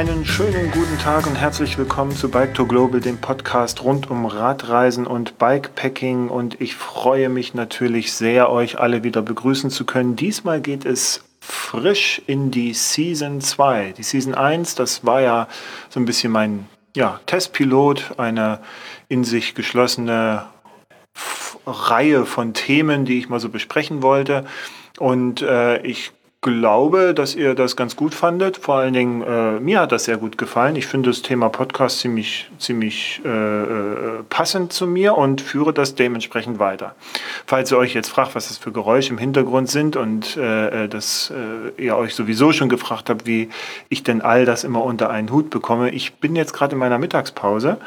Einen schönen guten Tag und herzlich willkommen zu Bike to Global, dem Podcast rund um Radreisen und Bikepacking. Und ich freue mich natürlich sehr, euch alle wieder begrüßen zu können. Diesmal geht es frisch in die Season 2. Die Season 1, das war ja so ein bisschen mein ja, Testpilot, eine in sich geschlossene Reihe von Themen, die ich mal so besprechen wollte. Und äh, ich glaube, dass ihr das ganz gut fandet. Vor allen Dingen, äh, mir hat das sehr gut gefallen. Ich finde das Thema Podcast ziemlich, ziemlich äh, äh, passend zu mir und führe das dementsprechend weiter. Falls ihr euch jetzt fragt, was das für Geräusche im Hintergrund sind und äh, äh dass äh, ihr euch sowieso schon gefragt habt, wie ich denn all das immer unter einen Hut bekomme. Ich bin jetzt gerade in meiner Mittagspause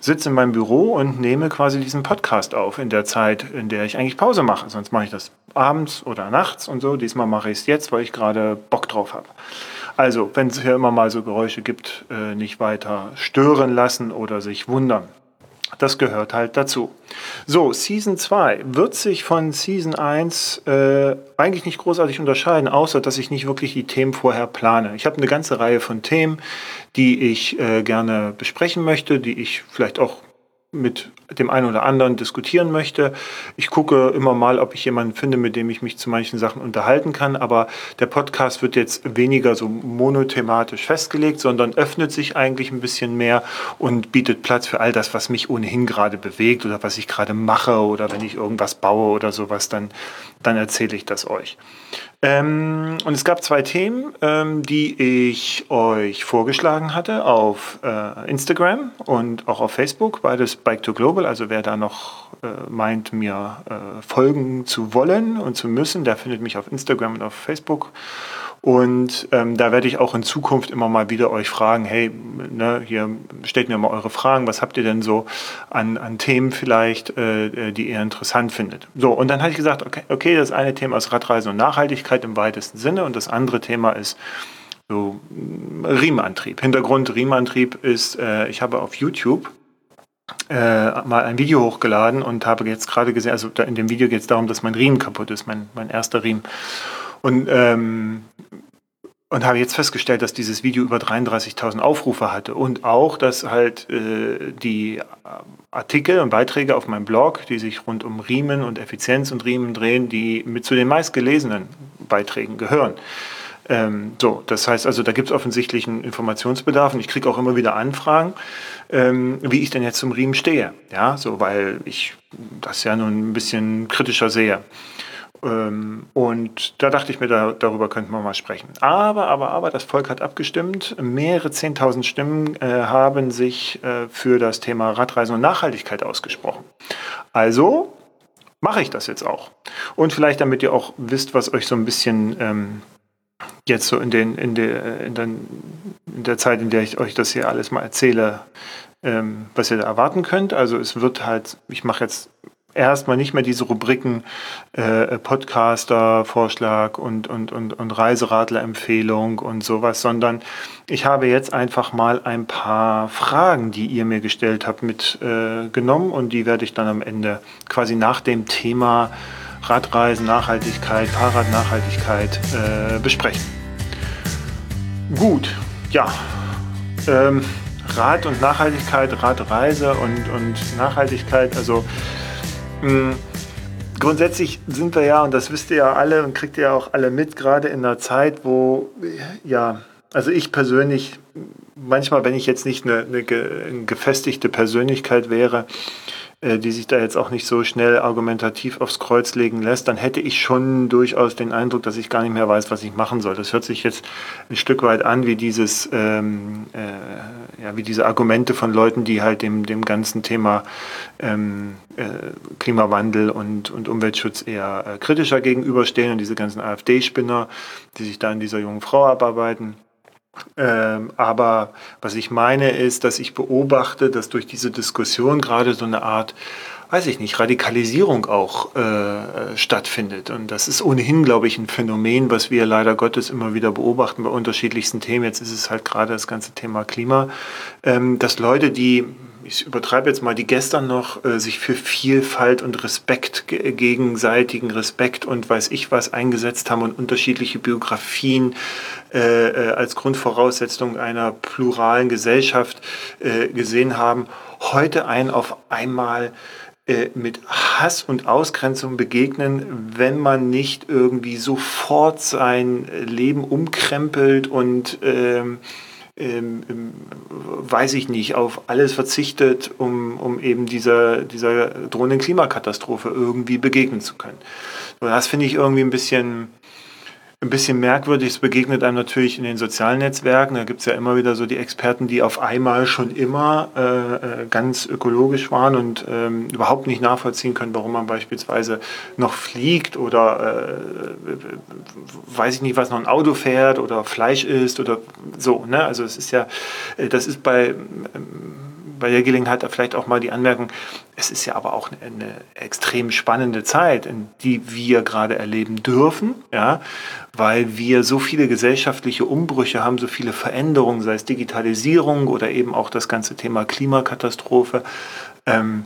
sitze in meinem Büro und nehme quasi diesen Podcast auf in der Zeit, in der ich eigentlich Pause mache. Sonst mache ich das abends oder nachts und so. Diesmal mache ich es jetzt, weil ich gerade Bock drauf habe. Also, wenn es hier immer mal so Geräusche gibt, äh, nicht weiter stören lassen oder sich wundern. Das gehört halt dazu. So, Season 2 wird sich von Season 1 äh, eigentlich nicht großartig unterscheiden, außer dass ich nicht wirklich die Themen vorher plane. Ich habe eine ganze Reihe von Themen, die ich äh, gerne besprechen möchte, die ich vielleicht auch mit dem einen oder anderen diskutieren möchte. Ich gucke immer mal, ob ich jemanden finde, mit dem ich mich zu manchen Sachen unterhalten kann. Aber der Podcast wird jetzt weniger so monothematisch festgelegt, sondern öffnet sich eigentlich ein bisschen mehr und bietet Platz für all das, was mich ohnehin gerade bewegt oder was ich gerade mache oder wenn ich irgendwas baue oder sowas, dann, dann erzähle ich das euch. Ähm, und es gab zwei Themen, ähm, die ich euch vorgeschlagen hatte auf äh, Instagram und auch auf Facebook, beides Bike to Global. Also wer da noch äh, meint, mir äh, folgen zu wollen und zu müssen, der findet mich auf Instagram und auf Facebook. Und ähm, da werde ich auch in Zukunft immer mal wieder euch fragen, hey, ne, hier stellt mir mal eure Fragen, was habt ihr denn so an, an Themen vielleicht, äh, äh die ihr interessant findet. So, und dann hatte ich gesagt, okay, okay, das eine Thema ist Radreisen und Nachhaltigkeit im weitesten Sinne und das andere Thema ist so Riemenantrieb. Hintergrund Riemenantrieb ist, äh, ich habe auf YouTube äh, mal ein Video hochgeladen und habe jetzt gerade gesehen, also in dem Video geht es darum, dass mein Riemen kaputt ist, mein, mein erster Riemen. Und, ähm, und habe jetzt festgestellt, dass dieses Video über 33.000 Aufrufe hatte und auch, dass halt äh, die Artikel und Beiträge auf meinem Blog, die sich rund um Riemen und Effizienz und Riemen drehen, die mit zu den meistgelesenen Beiträgen gehören. Ähm, so, das heißt also, da gibt es offensichtlich einen Informationsbedarf und ich kriege auch immer wieder Anfragen, ähm, wie ich denn jetzt zum Riemen stehe. Ja, so, weil ich das ja nun ein bisschen kritischer sehe. Ähm, und da dachte ich mir, da, darüber könnten wir mal sprechen. Aber, aber, aber, das Volk hat abgestimmt. Mehrere Zehntausend Stimmen äh, haben sich äh, für das Thema Radreisen und Nachhaltigkeit ausgesprochen. Also mache ich das jetzt auch. Und vielleicht, damit ihr auch wisst, was euch so ein bisschen ähm, jetzt so in, den, in, der, in, den, in der Zeit, in der ich euch das hier alles mal erzähle, ähm, was ihr da erwarten könnt. Also es wird halt, ich mache jetzt erstmal nicht mehr diese Rubriken äh, Podcaster, Vorschlag und, und, und, und Reiseradler-Empfehlung und sowas, sondern ich habe jetzt einfach mal ein paar Fragen, die ihr mir gestellt habt, mitgenommen äh, und die werde ich dann am Ende quasi nach dem Thema Radreisen, Nachhaltigkeit, Fahrradnachhaltigkeit äh, besprechen. Gut, ja. Ähm, Rad und Nachhaltigkeit, Radreise und, und Nachhaltigkeit, also Mhm. Grundsätzlich sind wir ja, und das wisst ihr ja alle und kriegt ihr ja auch alle mit, gerade in einer Zeit, wo, ja, also ich persönlich, manchmal, wenn ich jetzt nicht eine, eine, eine gefestigte Persönlichkeit wäre, die sich da jetzt auch nicht so schnell argumentativ aufs Kreuz legen lässt, dann hätte ich schon durchaus den Eindruck, dass ich gar nicht mehr weiß, was ich machen soll. Das hört sich jetzt ein Stück weit an wie dieses, ähm, äh, ja, wie diese Argumente von Leuten, die halt dem, dem ganzen Thema ähm, äh, Klimawandel und, und Umweltschutz eher äh, kritischer gegenüberstehen und diese ganzen AfD-Spinner, die sich da an dieser jungen Frau abarbeiten. Ähm, aber was ich meine ist, dass ich beobachte, dass durch diese Diskussion gerade so eine Art weiß ich nicht, Radikalisierung auch äh, stattfindet. Und das ist ohnehin, glaube ich, ein Phänomen, was wir leider Gottes immer wieder beobachten bei unterschiedlichsten Themen. Jetzt ist es halt gerade das ganze Thema Klima, ähm, dass Leute, die ich übertreibe jetzt mal, die gestern noch äh, sich für Vielfalt und Respekt, gegenseitigen Respekt und weiß ich was eingesetzt haben und unterschiedliche Biografien äh, äh, als Grundvoraussetzung einer pluralen Gesellschaft äh, gesehen haben, heute ein auf einmal äh, mit Hass und Ausgrenzung begegnen, wenn man nicht irgendwie sofort sein Leben umkrempelt und ähm, ähm, ähm, weiß ich nicht, auf alles verzichtet, um, um eben dieser, dieser drohenden Klimakatastrophe irgendwie begegnen zu können. Das finde ich irgendwie ein bisschen, ein bisschen merkwürdig. Es begegnet einem natürlich in den sozialen Netzwerken. Da gibt es ja immer wieder so die Experten, die auf einmal schon immer äh, äh, ganz ökologisch waren und ähm, überhaupt nicht nachvollziehen können, warum man beispielsweise noch fliegt oder äh, weiß ich nicht, was noch ein Auto fährt oder Fleisch isst oder so. Ne? Also es ist ja, äh, das ist bei ähm, bei der Gelegenheit vielleicht auch mal die Anmerkung, es ist ja aber auch eine, eine extrem spannende Zeit, in die wir gerade erleben dürfen, ja, weil wir so viele gesellschaftliche Umbrüche haben, so viele Veränderungen, sei es Digitalisierung oder eben auch das ganze Thema Klimakatastrophe. Ähm,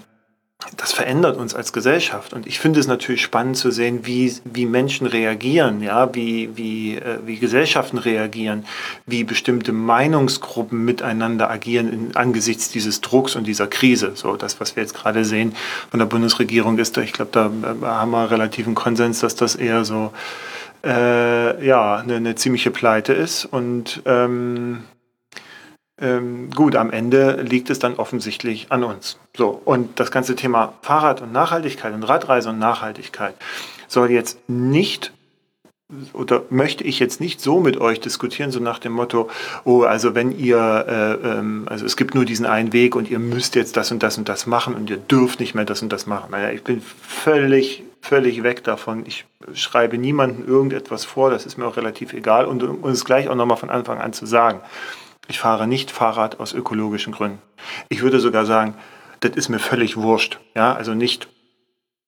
das verändert uns als Gesellschaft. Und ich finde es natürlich spannend zu sehen, wie, wie Menschen reagieren, ja, wie, wie, äh, wie Gesellschaften reagieren, wie bestimmte Meinungsgruppen miteinander agieren in, angesichts dieses Drucks und dieser Krise. So, das, was wir jetzt gerade sehen von der Bundesregierung, ist, ich glaube, da äh, haben wir relativen Konsens, dass das eher so äh, ja, eine, eine ziemliche Pleite ist. Und ähm, ähm, gut, am Ende liegt es dann offensichtlich an uns. So, und das ganze Thema Fahrrad und Nachhaltigkeit und Radreise und Nachhaltigkeit soll jetzt nicht oder möchte ich jetzt nicht so mit euch diskutieren, so nach dem Motto, oh, also wenn ihr, äh, ähm, also es gibt nur diesen einen Weg und ihr müsst jetzt das und das und das machen und ihr dürft nicht mehr das und das machen. Naja, ich bin völlig, völlig weg davon. Ich schreibe niemandem irgendetwas vor, das ist mir auch relativ egal und um es gleich auch nochmal von Anfang an zu sagen. Ich fahre nicht Fahrrad aus ökologischen Gründen. Ich würde sogar sagen, das ist mir völlig wurscht. Ja, also nicht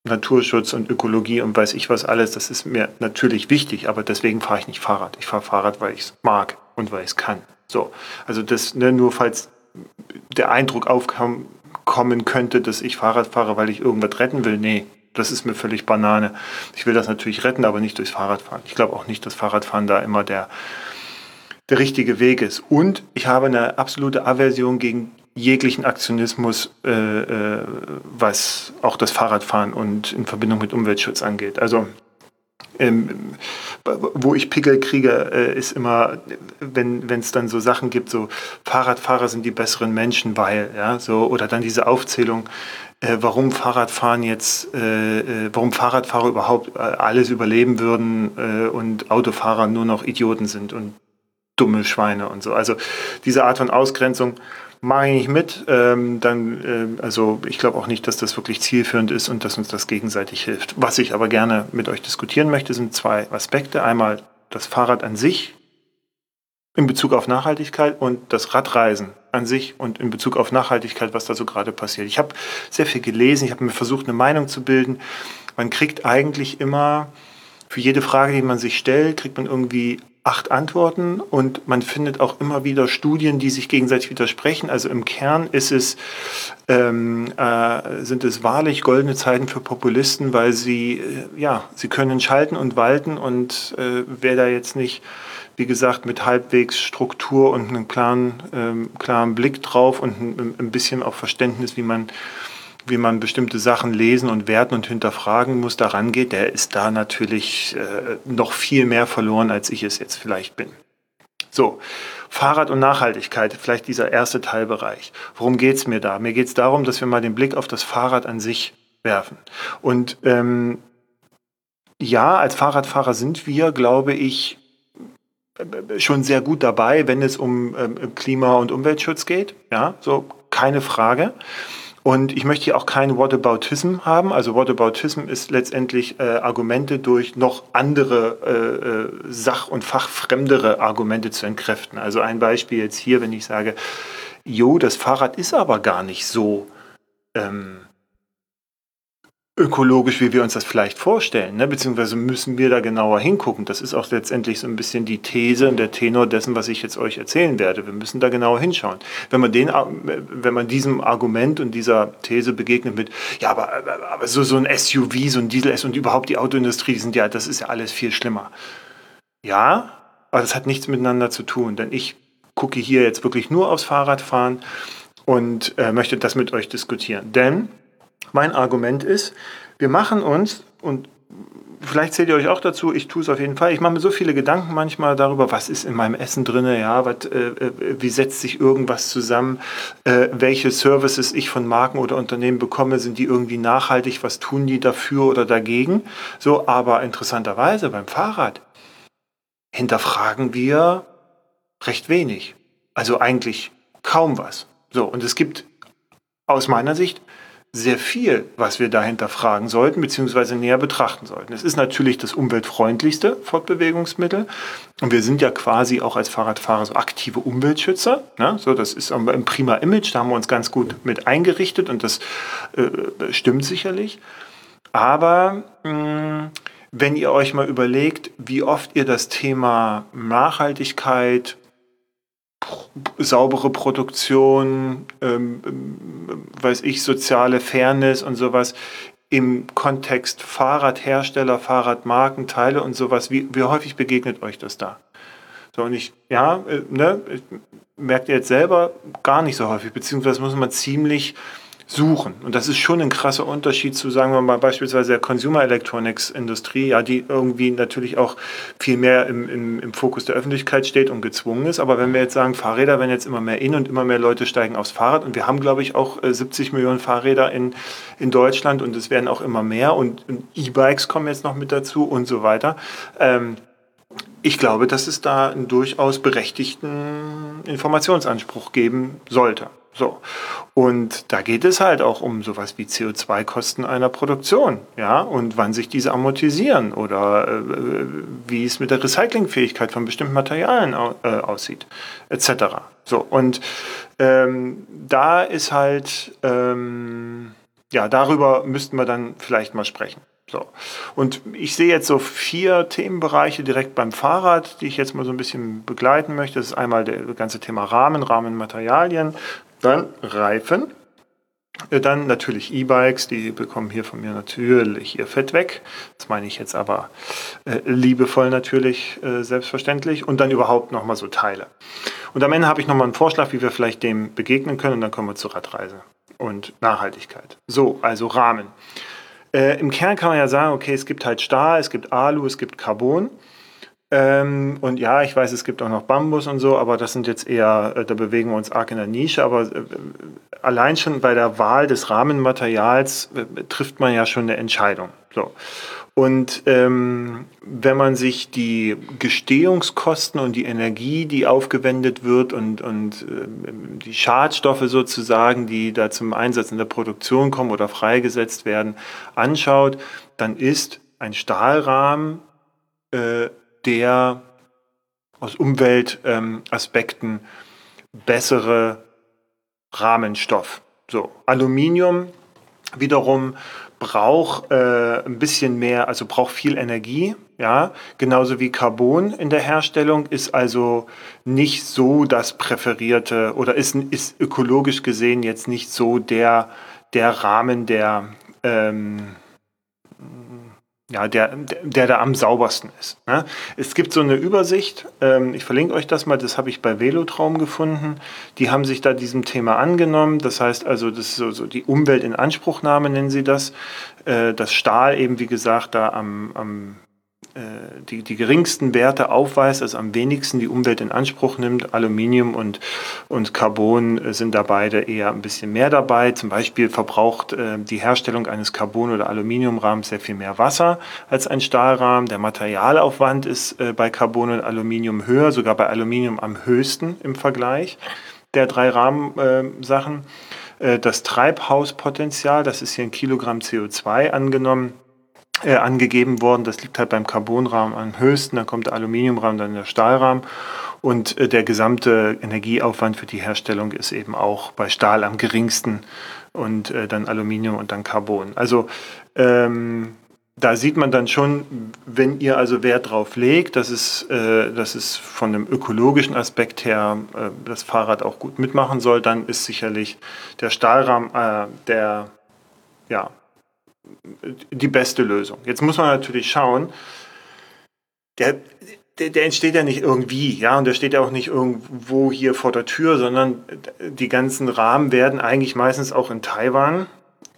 Naturschutz und Ökologie und weiß ich was alles, das ist mir natürlich wichtig, aber deswegen fahre ich nicht Fahrrad. Ich fahre Fahrrad, weil ich es mag und weil ich es kann. So, also das ne, nur falls der Eindruck aufkommen könnte, dass ich Fahrrad fahre, weil ich irgendwas retten will. Nee, das ist mir völlig Banane. Ich will das natürlich retten, aber nicht durchs Fahrradfahren. Ich glaube auch nicht, dass Fahrradfahren da immer der, der richtige Weg ist. Und ich habe eine absolute Aversion gegen jeglichen Aktionismus, äh, äh, was auch das Fahrradfahren und in Verbindung mit Umweltschutz angeht. Also ähm, wo ich Pickel kriege, äh, ist immer, wenn es dann so Sachen gibt, so Fahrradfahrer sind die besseren Menschen, weil, ja, so, oder dann diese Aufzählung, äh, warum Fahrradfahren jetzt, äh, äh warum Fahrradfahrer überhaupt äh, alles überleben würden äh, und Autofahrer nur noch Idioten sind und dumme Schweine und so. Also diese Art von Ausgrenzung mache ich nicht mit. Ähm, dann, äh, also ich glaube auch nicht, dass das wirklich zielführend ist und dass uns das gegenseitig hilft. Was ich aber gerne mit euch diskutieren möchte, sind zwei Aspekte. Einmal das Fahrrad an sich in Bezug auf Nachhaltigkeit und das Radreisen an sich und in Bezug auf Nachhaltigkeit, was da so gerade passiert. Ich habe sehr viel gelesen, ich habe mir versucht, eine Meinung zu bilden. Man kriegt eigentlich immer für jede Frage, die man sich stellt, kriegt man irgendwie acht Antworten und man findet auch immer wieder Studien, die sich gegenseitig widersprechen. Also im Kern ist es, ähm, äh, sind es wahrlich goldene Zeiten für Populisten, weil sie, äh, ja, sie können schalten und walten und äh, wer da jetzt nicht, wie gesagt, mit halbwegs Struktur und einem klaren, ähm, klaren Blick drauf und ein, ein bisschen auch Verständnis, wie man wie man bestimmte Sachen lesen und werten und hinterfragen muss, daran geht, der ist da natürlich äh, noch viel mehr verloren, als ich es jetzt vielleicht bin. So, Fahrrad und Nachhaltigkeit, vielleicht dieser erste Teilbereich. Worum geht es mir da? Mir geht es darum, dass wir mal den Blick auf das Fahrrad an sich werfen. Und ähm, ja, als Fahrradfahrer sind wir, glaube ich, schon sehr gut dabei, wenn es um ähm, Klima- und Umweltschutz geht. Ja, so keine Frage. Und ich möchte hier auch kein Whataboutism haben. Also Whataboutism ist letztendlich äh, Argumente durch noch andere äh, äh, sach- und fachfremdere Argumente zu entkräften. Also ein Beispiel jetzt hier, wenn ich sage, jo, das Fahrrad ist aber gar nicht so ähm, ökologisch, wie wir uns das vielleicht vorstellen, ne? beziehungsweise müssen wir da genauer hingucken. Das ist auch letztendlich so ein bisschen die These und der Tenor dessen, was ich jetzt euch erzählen werde. Wir müssen da genauer hinschauen. Wenn man, den, wenn man diesem Argument und dieser These begegnet mit, ja, aber, aber so, so ein SUV, so ein Diesel-S und überhaupt die Autoindustrie, die sind ja, das ist ja alles viel schlimmer. Ja, aber das hat nichts miteinander zu tun, denn ich gucke hier jetzt wirklich nur aufs Fahrradfahren und äh, möchte das mit euch diskutieren. Denn mein Argument ist, wir machen uns, und vielleicht zählt ihr euch auch dazu, ich tue es auf jeden Fall, ich mache mir so viele Gedanken manchmal darüber, was ist in meinem Essen drin, ja, was, äh, äh, wie setzt sich irgendwas zusammen, äh, welche Services ich von Marken oder Unternehmen bekomme, sind die irgendwie nachhaltig, was tun die dafür oder dagegen. So, aber interessanterweise beim Fahrrad hinterfragen wir recht wenig. Also eigentlich kaum was. So, und es gibt aus meiner Sicht sehr viel, was wir dahinter fragen sollten, beziehungsweise näher betrachten sollten. Es ist natürlich das umweltfreundlichste Fortbewegungsmittel. Und wir sind ja quasi auch als Fahrradfahrer so aktive Umweltschützer. Ne? So, das ist ein prima Image, da haben wir uns ganz gut mit eingerichtet und das äh, stimmt sicherlich. Aber mh, wenn ihr euch mal überlegt, wie oft ihr das Thema Nachhaltigkeit, saubere Produktion, ähm, weiß ich, soziale Fairness und sowas im Kontext Fahrradhersteller, Fahrradmarken, Teile und sowas, wie, wie häufig begegnet euch das da? So, und ich, ja, äh, ne, merkt ihr jetzt selber gar nicht so häufig, beziehungsweise muss man ziemlich suchen. Und das ist schon ein krasser Unterschied zu, sagen wir mal, beispielsweise der Consumer Electronics Industrie, ja, die irgendwie natürlich auch viel mehr im, im, im Fokus der Öffentlichkeit steht und gezwungen ist. Aber wenn wir jetzt sagen, Fahrräder werden jetzt immer mehr in und immer mehr Leute steigen aufs Fahrrad und wir haben, glaube ich, auch 70 äh, Millionen Fahrräder in, in Deutschland und es werden auch immer mehr und E-Bikes kommen jetzt noch mit dazu und so weiter. Ähm, ich glaube, dass es da einen durchaus berechtigten Informationsanspruch geben sollte. So. Und da geht es halt auch um sowas wie CO2-Kosten einer Produktion, ja, und wann sich diese amortisieren oder äh, wie es mit der Recyclingfähigkeit von bestimmten Materialien äh, aussieht, etc. So, und ähm, da ist halt, ähm, ja, darüber müssten wir dann vielleicht mal sprechen. So. Und ich sehe jetzt so vier Themenbereiche direkt beim Fahrrad, die ich jetzt mal so ein bisschen begleiten möchte. Das ist einmal das ganze Thema Rahmen, Rahmenmaterialien, dann Reifen, äh, dann natürlich E-Bikes, die bekommen hier von mir natürlich ihr Fett weg. Das meine ich jetzt aber äh, liebevoll natürlich, äh, selbstverständlich. Und dann überhaupt nochmal so Teile. Und am Ende habe ich nochmal einen Vorschlag, wie wir vielleicht dem begegnen können. Und dann kommen wir zur Radreise und Nachhaltigkeit. So, also Rahmen. Äh, Im Kern kann man ja sagen, okay, es gibt halt Stahl, es gibt Alu, es gibt Carbon. Ähm, und ja, ich weiß, es gibt auch noch Bambus und so, aber das sind jetzt eher, äh, da bewegen wir uns arg in der Nische. Aber äh, allein schon bei der Wahl des Rahmenmaterials äh, trifft man ja schon eine Entscheidung. So. Und ähm, wenn man sich die Gestehungskosten und die Energie, die aufgewendet wird und, und äh, die Schadstoffe sozusagen, die da zum Einsatz in der Produktion kommen oder freigesetzt werden, anschaut, dann ist ein Stahlrahmen äh, der aus Umweltaspekten ähm, bessere Rahmenstoff. So, Aluminium wiederum braucht äh, ein bisschen mehr, also braucht viel Energie, ja, genauso wie Carbon in der Herstellung ist also nicht so das präferierte oder ist, ist ökologisch gesehen jetzt nicht so der, der Rahmen, der ähm, ja, der, der da am saubersten ist. Ne? Es gibt so eine Übersicht, ähm, ich verlinke euch das mal, das habe ich bei Velotraum gefunden. Die haben sich da diesem Thema angenommen. Das heißt also, das ist so, so die Umweltinanspruchnahme nennen sie das. Äh, das Stahl eben, wie gesagt, da am, am die, die geringsten Werte aufweist, also am wenigsten die Umwelt in Anspruch nimmt. Aluminium und, und Carbon äh, sind da beide eher ein bisschen mehr dabei. Zum Beispiel verbraucht äh, die Herstellung eines Carbon- oder Aluminiumrahmens sehr viel mehr Wasser als ein Stahlrahmen. Der Materialaufwand ist äh, bei Carbon und Aluminium höher, sogar bei Aluminium am höchsten im Vergleich der drei Rahmensachen. Äh, das Treibhauspotenzial, das ist hier ein Kilogramm CO2 angenommen, äh, angegeben worden. Das liegt halt beim Carbonrahmen am höchsten, dann kommt der Aluminiumrahmen, dann der Stahlrahmen. Und äh, der gesamte Energieaufwand für die Herstellung ist eben auch bei Stahl am geringsten und äh, dann Aluminium und dann Carbon. Also ähm, da sieht man dann schon, wenn ihr also Wert drauf legt, dass es, äh, dass es von einem ökologischen Aspekt her äh, das Fahrrad auch gut mitmachen soll, dann ist sicherlich der Stahlrahmen äh, der, ja, die beste Lösung. Jetzt muss man natürlich schauen, der, der, der, entsteht ja nicht irgendwie, ja, und der steht ja auch nicht irgendwo hier vor der Tür, sondern die ganzen Rahmen werden eigentlich meistens auch in Taiwan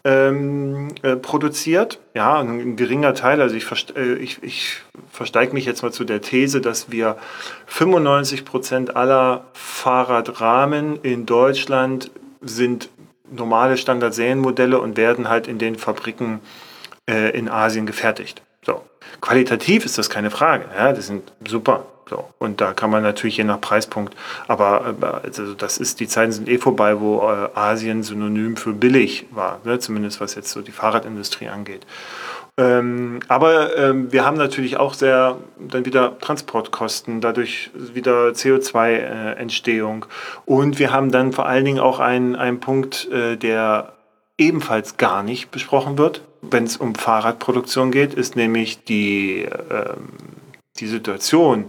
ähm, äh, produziert. Ja, ein, geringer Teil. Also ich, äh, ich, ich versteige mich jetzt mal zu der These, dass wir 95 Prozent aller Fahrradrahmen in Deutschland sind normale Standard-Serienmodelle und werden halt in den Fabriken äh, in Asien gefertigt. So. Qualitativ ist das keine Frage. Ja, die sind super. So. Und da kann man natürlich je nach Preispunkt, aber äh, also das ist, die Zeiten sind eh vorbei, wo äh, Asien synonym für billig war, ne? zumindest was jetzt so die Fahrradindustrie angeht. Ähm, aber ähm, wir haben natürlich auch sehr dann wieder Transportkosten, dadurch wieder CO2-Entstehung. Äh, und wir haben dann vor allen Dingen auch einen, einen Punkt, äh, der ebenfalls gar nicht besprochen wird, wenn es um Fahrradproduktion geht, ist nämlich die, ähm, die Situation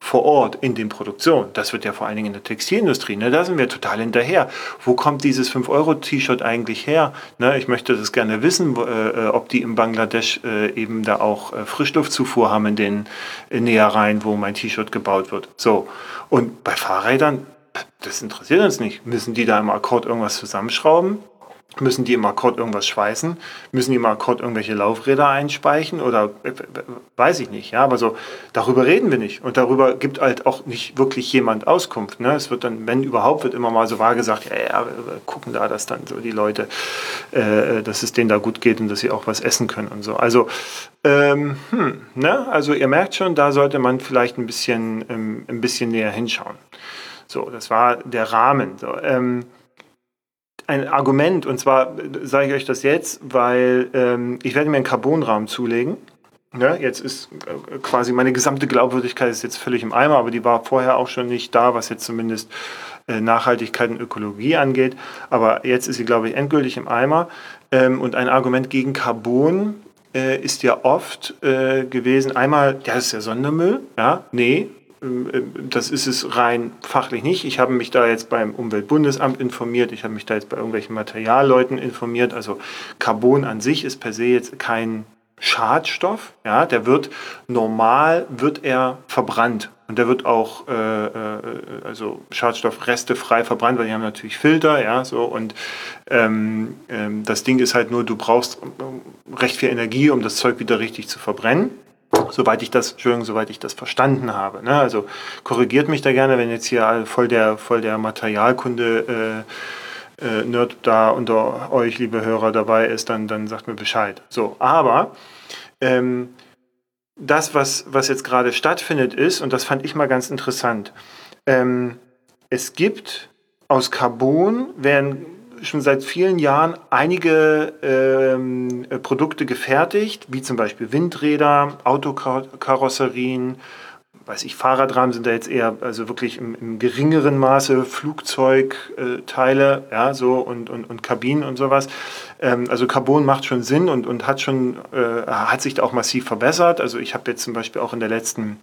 vor Ort in den Produktionen. Das wird ja vor allen Dingen in der Textilindustrie. Ne? Da sind wir total hinterher. Wo kommt dieses 5-Euro-T-Shirt eigentlich her? Ne? Ich möchte das gerne wissen, wo, äh, ob die in Bangladesch äh, eben da auch äh, Frischluftzufuhr haben in den äh, Nähereien, wo mein T-Shirt gebaut wird. So. Und bei Fahrrädern, das interessiert uns nicht. Müssen die da im Akkord irgendwas zusammenschrauben? Müssen die im Akkord irgendwas schweißen? Müssen die im Akkord irgendwelche Laufräder einspeichen? Oder äh, weiß ich nicht. Ja, aber so, darüber reden wir nicht. Und darüber gibt halt auch nicht wirklich jemand Auskunft. Ne? Es wird dann, wenn überhaupt, wird immer mal so wahr gesagt, ja, ja, gucken da, dass dann so die Leute, äh, dass es denen da gut geht und dass sie auch was essen können und so. Also, ähm, hm, ne? also ihr merkt schon, da sollte man vielleicht ein bisschen, ähm, ein bisschen näher hinschauen. So, das war der Rahmen. So, ähm, ein Argument, und zwar sage ich euch das jetzt, weil ähm, ich werde mir einen Carbonrahmen zulegen. Ja, jetzt ist äh, quasi meine gesamte Glaubwürdigkeit ist jetzt völlig im Eimer, aber die war vorher auch schon nicht da, was jetzt zumindest äh, Nachhaltigkeit und Ökologie angeht. Aber jetzt ist sie, glaube ich, endgültig im Eimer. Ähm, und ein Argument gegen Carbon äh, ist ja oft äh, gewesen, einmal, ja, das ist ja Sondermüll. Ja, nee, das ist es rein fachlich nicht. Ich habe mich da jetzt beim Umweltbundesamt informiert, ich habe mich da jetzt bei irgendwelchen Materialleuten informiert. Also Carbon an sich ist per se jetzt kein Schadstoff. Ja, der wird normal wird er verbrannt und der wird auch äh, äh, also Schadstoffreste frei verbrannt, weil die haben natürlich Filter, ja so und ähm, ähm, das Ding ist halt nur, du brauchst recht viel Energie, um das Zeug wieder richtig zu verbrennen soweit ich das, Entschuldigung, soweit ich das verstanden habe. Ne? Also korrigiert mich da gerne, wenn jetzt hier voll der, voll der Materialkunde äh, äh, Nerd da unter euch, liebe Hörer, dabei ist, dann, dann sagt mir Bescheid. So, aber ähm, das, was, was jetzt gerade stattfindet, ist, und das fand ich mal ganz interessant, ähm, es gibt aus Carbon werden schon seit vielen Jahren einige ähm, äh, Produkte gefertigt, wie zum Beispiel Windräder, Autokarosserien, weiß ich, Fahrradrahmen sind da jetzt eher, also wirklich im, im geringeren Maße Flugzeugteile, äh, ja, so und, und, und Kabinen und sowas. Ähm, also Carbon macht schon Sinn und, und hat schon, äh, hat sich da auch massiv verbessert. Also ich habe jetzt zum Beispiel auch in der letzten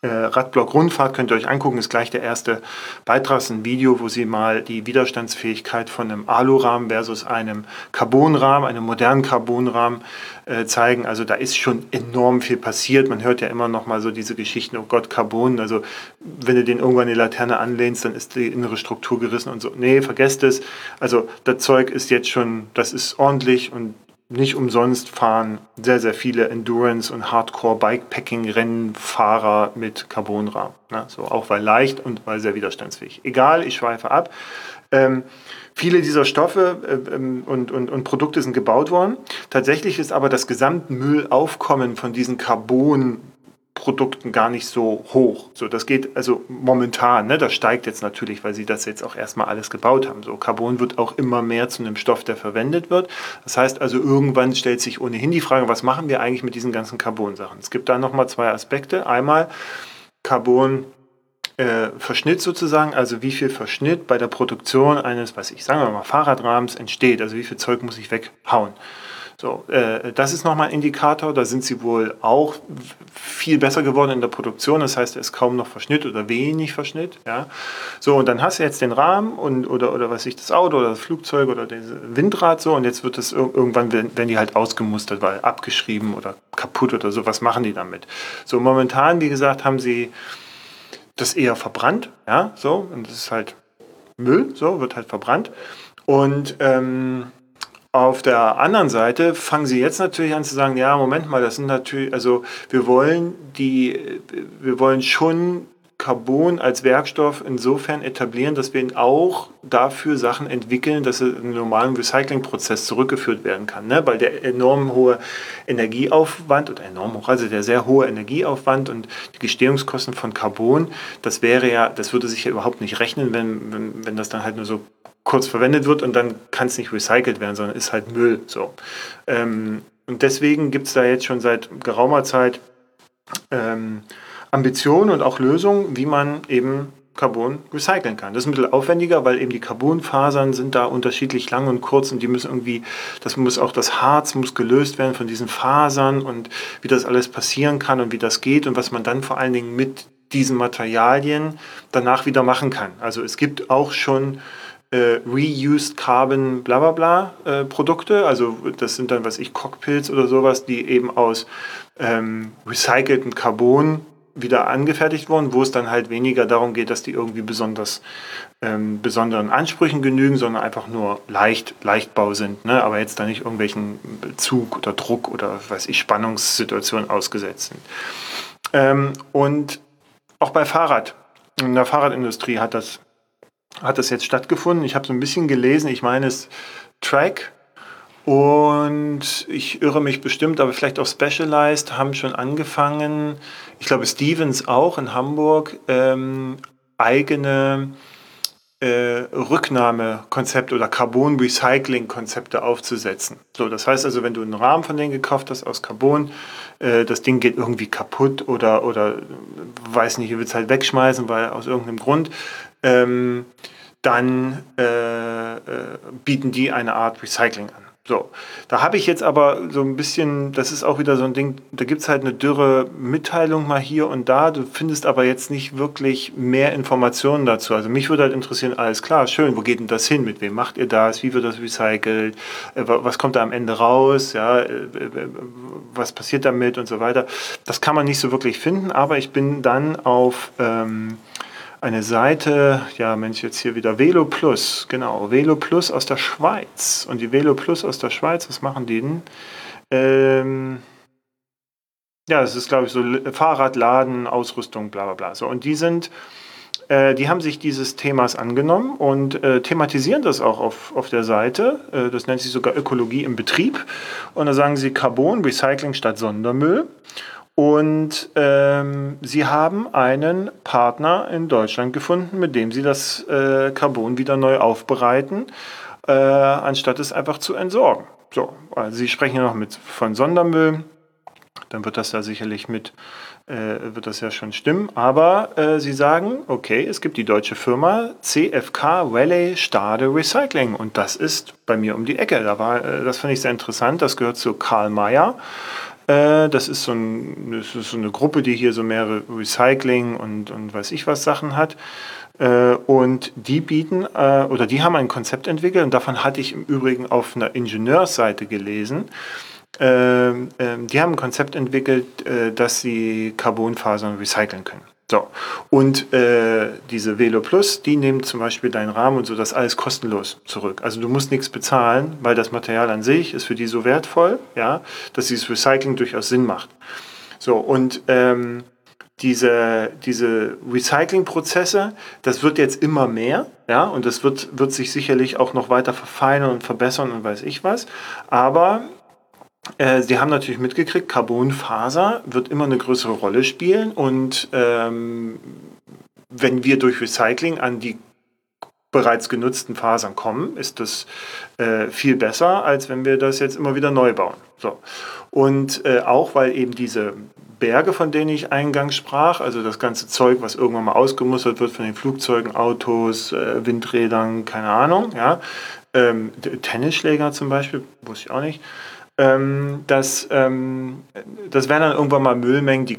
äh, Radblock Rundfahrt könnt ihr euch angucken, ist gleich der erste Beitrag, ist ein Video, wo sie mal die Widerstandsfähigkeit von einem Alurahmen versus einem Carbonrahmen, einem modernen Carbonrahmen äh, zeigen. Also da ist schon enorm viel passiert. Man hört ja immer noch mal so diese Geschichten, oh Gott, Carbon, also wenn du den irgendwann die Laterne anlehnst, dann ist die innere Struktur gerissen und so. Nee, vergesst es. Also das Zeug ist jetzt schon, das ist ordentlich und nicht umsonst fahren sehr, sehr viele Endurance- und Hardcore-Bikepacking-Rennfahrer mit Carbonrahmen. Ne? So, auch weil leicht und weil sehr widerstandsfähig. Egal, ich schweife ab. Ähm, viele dieser Stoffe äh, ähm, und, und, und Produkte sind gebaut worden. Tatsächlich ist aber das Gesamtmüllaufkommen von diesen Carbon Produkten gar nicht so hoch. So, das geht also momentan, ne, das steigt jetzt natürlich, weil sie das jetzt auch erstmal alles gebaut haben. So, Carbon wird auch immer mehr zu einem Stoff, der verwendet wird. Das heißt also, irgendwann stellt sich ohnehin die Frage, was machen wir eigentlich mit diesen ganzen Carbon-Sachen? Es gibt da nochmal zwei Aspekte. Einmal, Carbon äh, Verschnitt sozusagen, also wie viel Verschnitt bei der Produktion eines, was ich sagen wir mal, Fahrradrahmens entsteht, also wie viel Zeug muss ich weghauen. So, äh, das ist nochmal ein Indikator. Da sind sie wohl auch viel besser geworden in der Produktion. Das heißt, es ist kaum noch Verschnitt oder wenig Verschnitt. Ja. So, und dann hast du jetzt den Rahmen und, oder, oder was ich, das Auto oder das Flugzeug oder das Windrad so. Und jetzt wird es irgendwann, wenn die halt ausgemustert, weil abgeschrieben oder kaputt oder so. Was machen die damit? So, momentan, wie gesagt, haben sie das eher verbrannt. Ja, so. Und das ist halt Müll, so, wird halt verbrannt. Und, ähm, auf der anderen Seite fangen sie jetzt natürlich an zu sagen, ja, Moment mal, das sind natürlich, also wir wollen die, wir wollen schon Carbon als Werkstoff insofern etablieren, dass wir ihn auch dafür Sachen entwickeln, dass er in normalen Recyclingprozess zurückgeführt werden kann. Ne? Weil der enorm hohe Energieaufwand oder enorm hoch, also der sehr hohe Energieaufwand und die Gestehungskosten von Carbon, das wäre ja, das würde sich ja überhaupt nicht rechnen, wenn, wenn, wenn das dann halt nur so kurz verwendet wird und dann kann es nicht recycelt werden, sondern ist halt Müll. So. Ähm, und deswegen gibt es da jetzt schon seit geraumer Zeit ähm, Ambitionen und auch Lösungen, wie man eben Carbon recyceln kann. Das ist ein bisschen aufwendiger, weil eben die Carbonfasern sind da unterschiedlich lang und kurz und die müssen irgendwie, das muss auch das Harz muss gelöst werden von diesen Fasern und wie das alles passieren kann und wie das geht und was man dann vor allen Dingen mit diesen Materialien danach wieder machen kann. Also es gibt auch schon äh, Reused Carbon bla bla bla äh, Produkte. Also das sind dann, was ich, Cockpits oder sowas, die eben aus ähm, recyceltem Carbon wieder angefertigt wurden, wo es dann halt weniger darum geht, dass die irgendwie besonders ähm, besonderen Ansprüchen genügen, sondern einfach nur leicht, Leichtbau sind, ne? aber jetzt da nicht irgendwelchen Zug oder Druck oder weiß ich, Spannungssituationen ausgesetzt sind. Ähm, und auch bei Fahrrad, in der Fahrradindustrie hat das hat das jetzt stattgefunden. Ich habe so ein bisschen gelesen, ich meine es Track und ich irre mich bestimmt, aber vielleicht auch Specialized haben schon angefangen, ich glaube Stevens auch in Hamburg, ähm, eigene äh, Rücknahmekonzepte oder Carbon Recycling Konzepte aufzusetzen. So, das heißt also, wenn du einen Rahmen von denen gekauft hast aus Carbon, äh, das Ding geht irgendwie kaputt oder oder weiß nicht, ihr willst halt wegschmeißen, weil aus irgendeinem Grund, ähm, dann äh, äh, bieten die eine Art Recycling an. So, da habe ich jetzt aber so ein bisschen, das ist auch wieder so ein Ding, da gibt es halt eine dürre Mitteilung mal hier und da, du findest aber jetzt nicht wirklich mehr Informationen dazu. Also mich würde halt interessieren, alles klar, schön, wo geht denn das hin? Mit wem macht ihr das? Wie wird das recycelt? Äh, was kommt da am Ende raus? Ja, äh, was passiert damit und so weiter? Das kann man nicht so wirklich finden, aber ich bin dann auf ähm, eine Seite, ja Mensch, jetzt hier wieder Velo Plus, genau, Velo Plus aus der Schweiz. Und die Velo Plus aus der Schweiz, was machen die denn? Ähm, ja, das ist, glaube ich, so Fahrradladen, Ausrüstung, bla bla bla. So, und die sind, äh, die haben sich dieses Themas angenommen und äh, thematisieren das auch auf, auf der Seite. Äh, das nennt sich sogar Ökologie im Betrieb. Und da sagen sie Carbon, Recycling statt Sondermüll. Und ähm, sie haben einen Partner in Deutschland gefunden, mit dem sie das äh, Carbon wieder neu aufbereiten, äh, anstatt es einfach zu entsorgen. So, also sie sprechen ja noch mit von Sondermüll, dann wird das ja sicherlich mit, äh, wird das ja schon stimmen. Aber äh, sie sagen, okay, es gibt die deutsche Firma CFK Valley Stade Recycling und das ist bei mir um die Ecke. Da war, äh, das fand ich sehr interessant. Das gehört zu Karl Mayer. Äh, das ist, so ein, das ist so eine Gruppe, die hier so mehrere Recycling und, und weiß ich was Sachen hat. Äh, und die bieten äh, oder die haben ein Konzept entwickelt und davon hatte ich im Übrigen auf einer Ingenieursseite gelesen. Ähm, ähm, die haben ein Konzept entwickelt, dass sie Carbonfasern recyceln können. So, und äh, diese Velo Plus, die nehmen zum Beispiel deinen Rahmen und so das alles kostenlos zurück. Also du musst nichts bezahlen, weil das Material an sich ist für die so wertvoll, ja, dass dieses Recycling durchaus Sinn macht. So, und ähm, diese, diese Recycling-Prozesse, das wird jetzt immer mehr, ja, und das wird, wird sich sicherlich auch noch weiter verfeinern und verbessern und weiß ich was. Aber äh, Sie haben natürlich mitgekriegt, Carbonfaser wird immer eine größere Rolle spielen und ähm, wenn wir durch Recycling an die bereits genutzten Fasern kommen, ist das äh, viel besser, als wenn wir das jetzt immer wieder neu bauen. So. Und äh, auch weil eben diese Berge, von denen ich eingangs sprach, also das ganze Zeug, was irgendwann mal ausgemustert wird von den Flugzeugen, Autos, äh, Windrädern, keine Ahnung, ja, ähm, Tennisschläger zum Beispiel, wusste ich auch nicht, ähm, das, ähm, das wären dann irgendwann mal Müllmengen, die,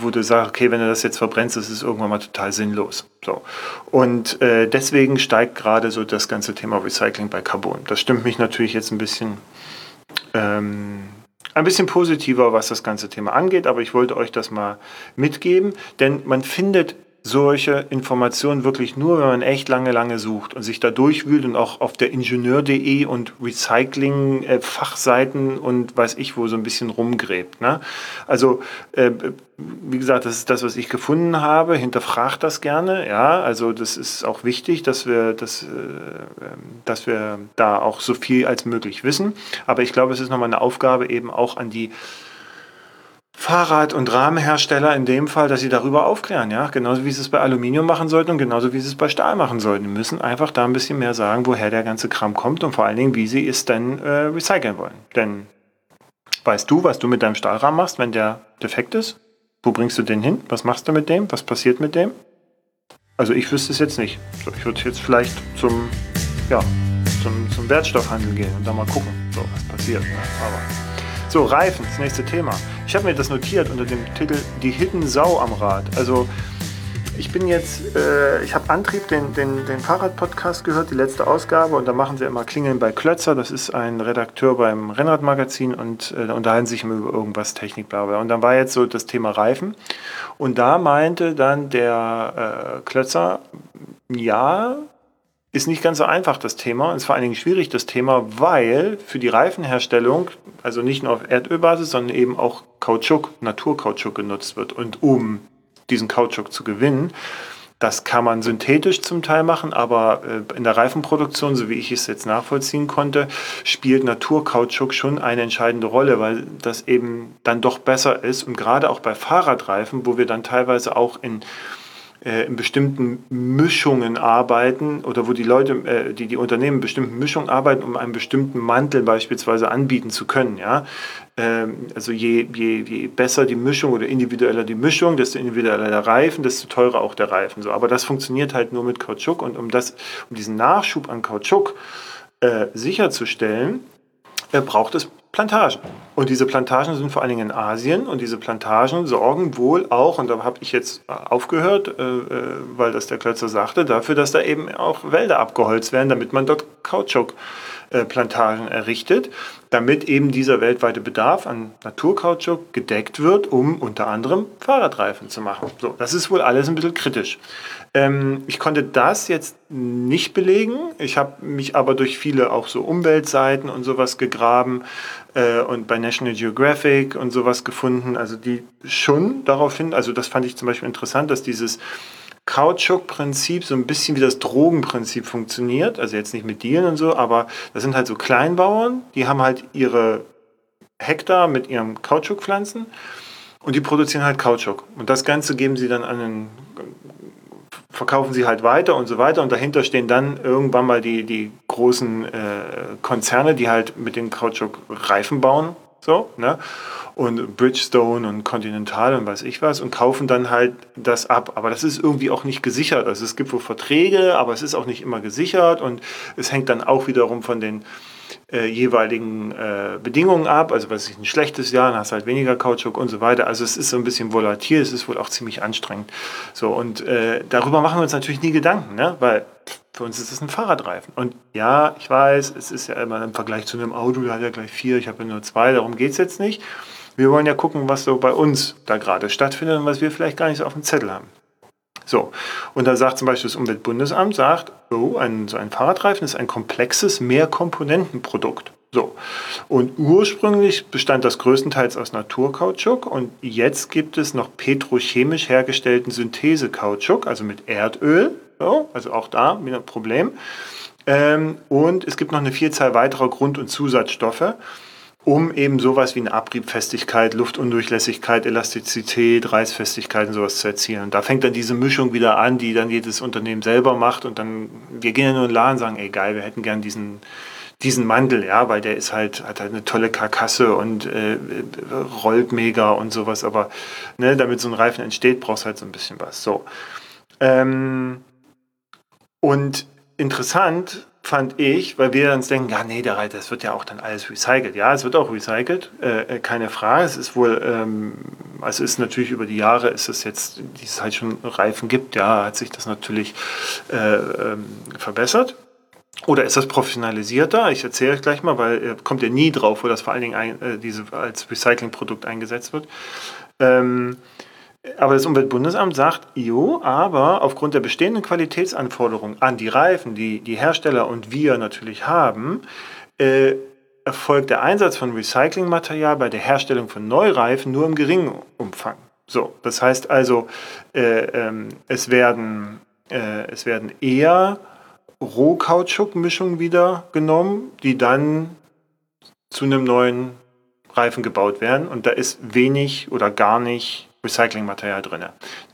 wo du sagst, okay, wenn du das jetzt verbrennst, das ist irgendwann mal total sinnlos. So. Und äh, deswegen steigt gerade so das ganze Thema Recycling bei Carbon. Das stimmt mich natürlich jetzt ein bisschen, ähm, ein bisschen positiver, was das ganze Thema angeht, aber ich wollte euch das mal mitgeben, denn man findet solche Informationen wirklich nur, wenn man echt lange, lange sucht und sich da durchwühlt und auch auf der Ingenieur.de und Recycling-Fachseiten und weiß ich wo so ein bisschen rumgräbt. Ne? Also, äh, wie gesagt, das ist das, was ich gefunden habe. Hinterfragt das gerne. Ja, also das ist auch wichtig, dass wir, dass, äh, dass wir da auch so viel als möglich wissen. Aber ich glaube, es ist nochmal eine Aufgabe eben auch an die Fahrrad- und Rahmenhersteller in dem Fall, dass sie darüber aufklären, ja, genauso wie sie es bei Aluminium machen sollten und genauso wie sie es bei Stahl machen sollten. Die müssen einfach da ein bisschen mehr sagen, woher der ganze Kram kommt und vor allen Dingen, wie sie es dann äh, recyceln wollen. Denn weißt du, was du mit deinem Stahlrahmen machst, wenn der defekt ist? Wo bringst du den hin? Was machst du mit dem? Was passiert mit dem? Also ich wüsste es jetzt nicht. So, ich würde jetzt vielleicht zum, ja, zum, zum Wertstoffhandel gehen und da mal gucken, so, was passiert. Aber so, Reifen, das nächste Thema. Ich habe mir das notiert unter dem Titel Die Hidden Sau am Rad. Also ich bin jetzt, äh, ich habe Antrieb, den, den, den Fahrradpodcast gehört, die letzte Ausgabe, und da machen sie immer Klingeln bei Klötzer. Das ist ein Redakteur beim Rennradmagazin und äh, unterhalten sich immer über irgendwas Technik, bla, bla. Und dann war jetzt so das Thema Reifen. Und da meinte dann der äh, Klötzer, ja, ist nicht ganz so einfach, das Thema. Ist vor allen Dingen schwierig, das Thema, weil für die Reifenherstellung, also nicht nur auf Erdölbasis, sondern eben auch Kautschuk, Naturkautschuk genutzt wird. Und um diesen Kautschuk zu gewinnen, das kann man synthetisch zum Teil machen, aber äh, in der Reifenproduktion, so wie ich es jetzt nachvollziehen konnte, spielt Naturkautschuk schon eine entscheidende Rolle, weil das eben dann doch besser ist. Und gerade auch bei Fahrradreifen, wo wir dann teilweise auch in äh, in bestimmten Mischungen arbeiten oder wo die Leute, äh, die, die Unternehmen in bestimmten Mischungen arbeiten, um einen bestimmten Mantel beispielsweise anbieten zu können. Ja? Ähm, also je, je, je besser die Mischung oder individueller die Mischung, desto individueller der Reifen, desto teurer auch der Reifen. So. Aber das funktioniert halt nur mit Kautschuk und um, das, um diesen Nachschub an Kautschuk äh, sicherzustellen, äh, braucht es Plantagen. Und diese Plantagen sind vor allen Dingen in Asien und diese Plantagen sorgen wohl auch, und da habe ich jetzt aufgehört, äh, äh, weil das der Klötzer sagte, dafür, dass da eben auch Wälder abgeholzt werden, damit man dort Kautschukplantagen errichtet, damit eben dieser weltweite Bedarf an Naturkautschuk gedeckt wird, um unter anderem Fahrradreifen zu machen. So, das ist wohl alles ein bisschen kritisch. Ähm, ich konnte das jetzt nicht belegen. Ich habe mich aber durch viele auch so Umweltseiten und sowas gegraben äh, und bei National Geographic und sowas gefunden, also die schon darauf hin, also das fand ich zum Beispiel interessant, dass dieses Kautschuk-Prinzip so ein bisschen wie das Drogenprinzip funktioniert. Also jetzt nicht mit Dealen und so, aber das sind halt so Kleinbauern, die haben halt ihre Hektar mit ihrem Kautschukpflanzen und die produzieren halt Kautschuk. Und das Ganze geben sie dann an einen verkaufen sie halt weiter und so weiter. Und dahinter stehen dann irgendwann mal die, die großen äh, Konzerne, die halt mit den Kautschuk Reifen bauen. So, ne? Und Bridgestone und Continental und weiß ich was und kaufen dann halt das ab. Aber das ist irgendwie auch nicht gesichert. Also es gibt wohl Verträge, aber es ist auch nicht immer gesichert und es hängt dann auch wiederum von den äh, jeweiligen äh, Bedingungen ab. Also was ist ein schlechtes Jahr, dann hast du halt weniger Kautschuk und so weiter. Also es ist so ein bisschen volatil, es ist wohl auch ziemlich anstrengend. So, und äh, darüber machen wir uns natürlich nie Gedanken, ne? weil für uns ist es ein Fahrradreifen. Und ja, ich weiß, es ist ja immer im Vergleich zu einem Auto, der hat ja gleich vier, ich habe ja nur zwei, darum geht es jetzt nicht. Wir wollen ja gucken, was so bei uns da gerade stattfindet und was wir vielleicht gar nicht so auf dem Zettel haben. So, und da sagt zum Beispiel das Umweltbundesamt, sagt, oh, ein, so ein Fahrradreifen ist ein komplexes Mehrkomponentenprodukt. So, und ursprünglich bestand das größtenteils aus Naturkautschuk und jetzt gibt es noch petrochemisch hergestellten Synthesekautschuk, also mit Erdöl, so, also auch da wieder ein Problem. Ähm, und es gibt noch eine Vielzahl weiterer Grund- und Zusatzstoffe. Um eben sowas wie eine Abriebfestigkeit, Luftundurchlässigkeit, Elastizität, Reißfestigkeit und sowas zu erzielen. Und da fängt dann diese Mischung wieder an, die dann jedes Unternehmen selber macht und dann, wir gehen ja nur in den Laden und sagen, ey geil, wir hätten gern diesen, diesen Mantel, ja, weil der ist halt, hat halt eine tolle Karkasse und äh, rollt mega und sowas, aber ne, damit so ein Reifen entsteht, brauchst halt so ein bisschen was. So. Ähm, und interessant fand ich, weil wir uns denken, ja, nee, der, das wird ja auch dann alles recycelt. Ja, es wird auch recycelt, äh, äh, keine Frage. Es ist wohl, ähm, also ist natürlich über die Jahre, ist es jetzt, die es halt schon Reifen gibt, ja, hat sich das natürlich äh, ähm, verbessert. Oder ist das professionalisierter? Ich erzähle euch gleich mal, weil äh, kommt ja nie drauf, wo das vor allen Dingen ein, äh, diese, als Recyclingprodukt eingesetzt wird. Ähm, aber das Umweltbundesamt sagt, jo, aber aufgrund der bestehenden Qualitätsanforderungen an die Reifen, die die Hersteller und wir natürlich haben, äh, erfolgt der Einsatz von Recyclingmaterial bei der Herstellung von Neureifen nur im geringen Umfang. So, das heißt also, äh, ähm, es, werden, äh, es werden eher Rohkautschukmischungen wieder genommen, die dann zu einem neuen Reifen gebaut werden. Und da ist wenig oder gar nicht Recyclingmaterial drin.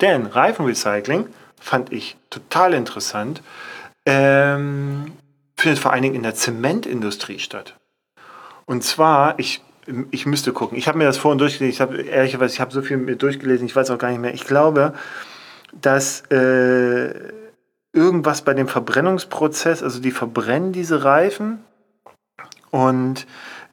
Denn Reifenrecycling fand ich total interessant. Ähm, findet vor allen Dingen in der Zementindustrie statt. Und zwar, ich, ich müsste gucken. Ich habe mir das vorhin durchgelesen. Ich habe ehrlicherweise, ich habe so viel mir durchgelesen, ich weiß auch gar nicht mehr. Ich glaube, dass äh, irgendwas bei dem Verbrennungsprozess, also die verbrennen diese Reifen und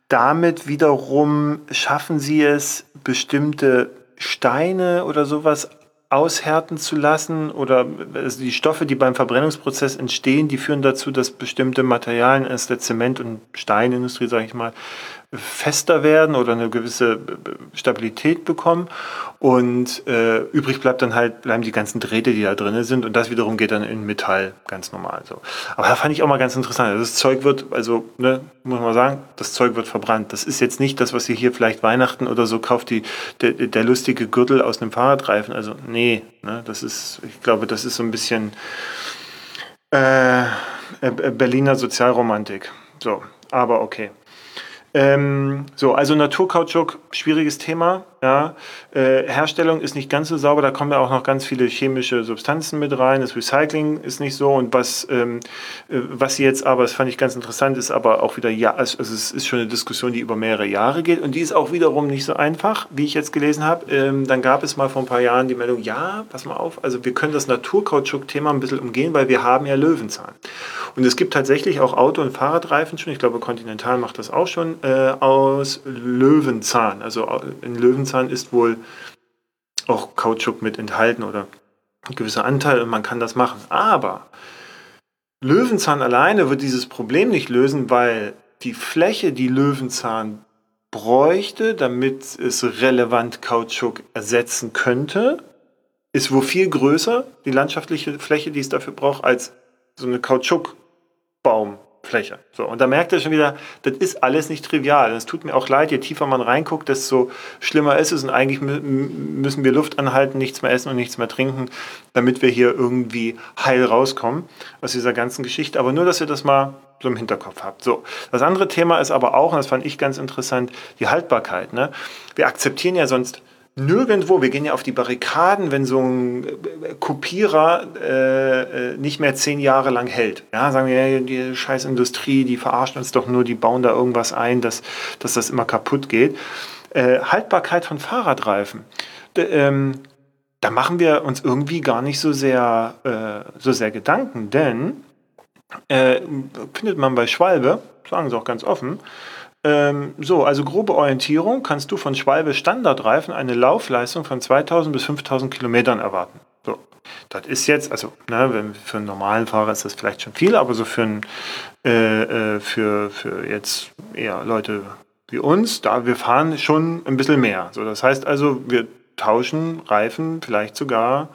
damit wiederum schaffen sie es, bestimmte Steine oder sowas aushärten zu lassen oder also die Stoffe, die beim Verbrennungsprozess entstehen, die führen dazu, dass bestimmte Materialien aus der Zement- und Steinindustrie, sage ich mal, fester werden oder eine gewisse Stabilität bekommen. Und äh, übrig bleibt dann halt, bleiben die ganzen Drähte, die da drin sind. Und das wiederum geht dann in Metall ganz normal. So. Aber da fand ich auch mal ganz interessant. Also das Zeug wird, also ne, muss man sagen, das Zeug wird verbrannt. Das ist jetzt nicht das, was ihr hier vielleicht Weihnachten oder so kauft, die, der, der lustige Gürtel aus einem Fahrradreifen. Also nee, ne, das ist, ich glaube, das ist so ein bisschen äh, äh Berliner Sozialromantik. So, aber okay. Ähm, so, also Naturkautschuk, schwieriges Thema. Ja. Äh, Herstellung ist nicht ganz so sauber, da kommen ja auch noch ganz viele chemische Substanzen mit rein. Das Recycling ist nicht so. Und was, ähm, äh, was jetzt aber, das fand ich ganz interessant, ist aber auch wieder, ja, also, es ist schon eine Diskussion, die über mehrere Jahre geht. Und die ist auch wiederum nicht so einfach, wie ich jetzt gelesen habe. Ähm, dann gab es mal vor ein paar Jahren die Meldung, ja, pass mal auf, also wir können das Naturkautschuk-Thema ein bisschen umgehen, weil wir haben ja Löwenzahn. Und es gibt tatsächlich auch Auto- und Fahrradreifen schon, ich glaube Continental macht das auch schon, äh, aus Löwenzahn. Also in Löwenzahn ist wohl auch Kautschuk mit enthalten oder ein gewisser Anteil und man kann das machen. Aber Löwenzahn alleine wird dieses Problem nicht lösen, weil die Fläche, die Löwenzahn bräuchte, damit es relevant Kautschuk ersetzen könnte, ist wohl viel größer, die landschaftliche Fläche, die es dafür braucht, als so eine Kautschuk Baumfläche. So, und da merkt er schon wieder, das ist alles nicht trivial. Es tut mir auch leid, je tiefer man reinguckt, desto schlimmer ist es. Und eigentlich müssen wir Luft anhalten, nichts mehr essen und nichts mehr trinken, damit wir hier irgendwie heil rauskommen aus dieser ganzen Geschichte. Aber nur, dass ihr das mal so im Hinterkopf habt. So, das andere Thema ist aber auch, und das fand ich ganz interessant, die Haltbarkeit. Ne? Wir akzeptieren ja sonst nirgendwo, wir gehen ja auf die Barrikaden, wenn so ein äh, Kopierer äh, äh, nicht mehr zehn Jahre lang hält. Ja, sagen wir, die scheiß Industrie, die verarscht uns doch nur, die bauen da irgendwas ein, dass, dass das immer kaputt geht. Äh, Haltbarkeit von Fahrradreifen. D ähm, da machen wir uns irgendwie gar nicht so sehr, äh, so sehr Gedanken, denn äh, findet man bei Schwalbe, sagen sie auch ganz offen, ähm, so, also grobe Orientierung kannst du von Schwalbe Standardreifen eine Laufleistung von 2000 bis 5000 Kilometern erwarten. So, das ist jetzt, also ne, für einen normalen Fahrer ist das vielleicht schon viel, aber so für, ein, äh, äh, für, für jetzt eher Leute wie uns, da wir fahren schon ein bisschen mehr. So, das heißt also, wir tauschen Reifen vielleicht sogar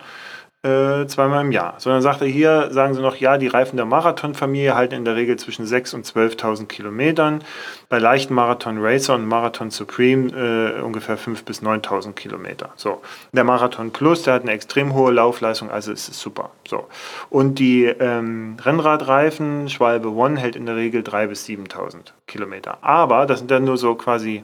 äh, zweimal im Jahr. Sondern sagt er hier, sagen sie noch, ja, die Reifen der Marathonfamilie halten in der Regel zwischen 6.000 und 12.000 Kilometern. Bei leichten Marathon Racer und Marathon Supreme äh, ungefähr 5.000 bis 9.000 Kilometer. So. Der Marathon Plus, der hat eine extrem hohe Laufleistung, also es ist super. So. Und die ähm, Rennradreifen, Schwalbe One, hält in der Regel 3.000 bis 7.000 Kilometer. Aber das sind dann nur so quasi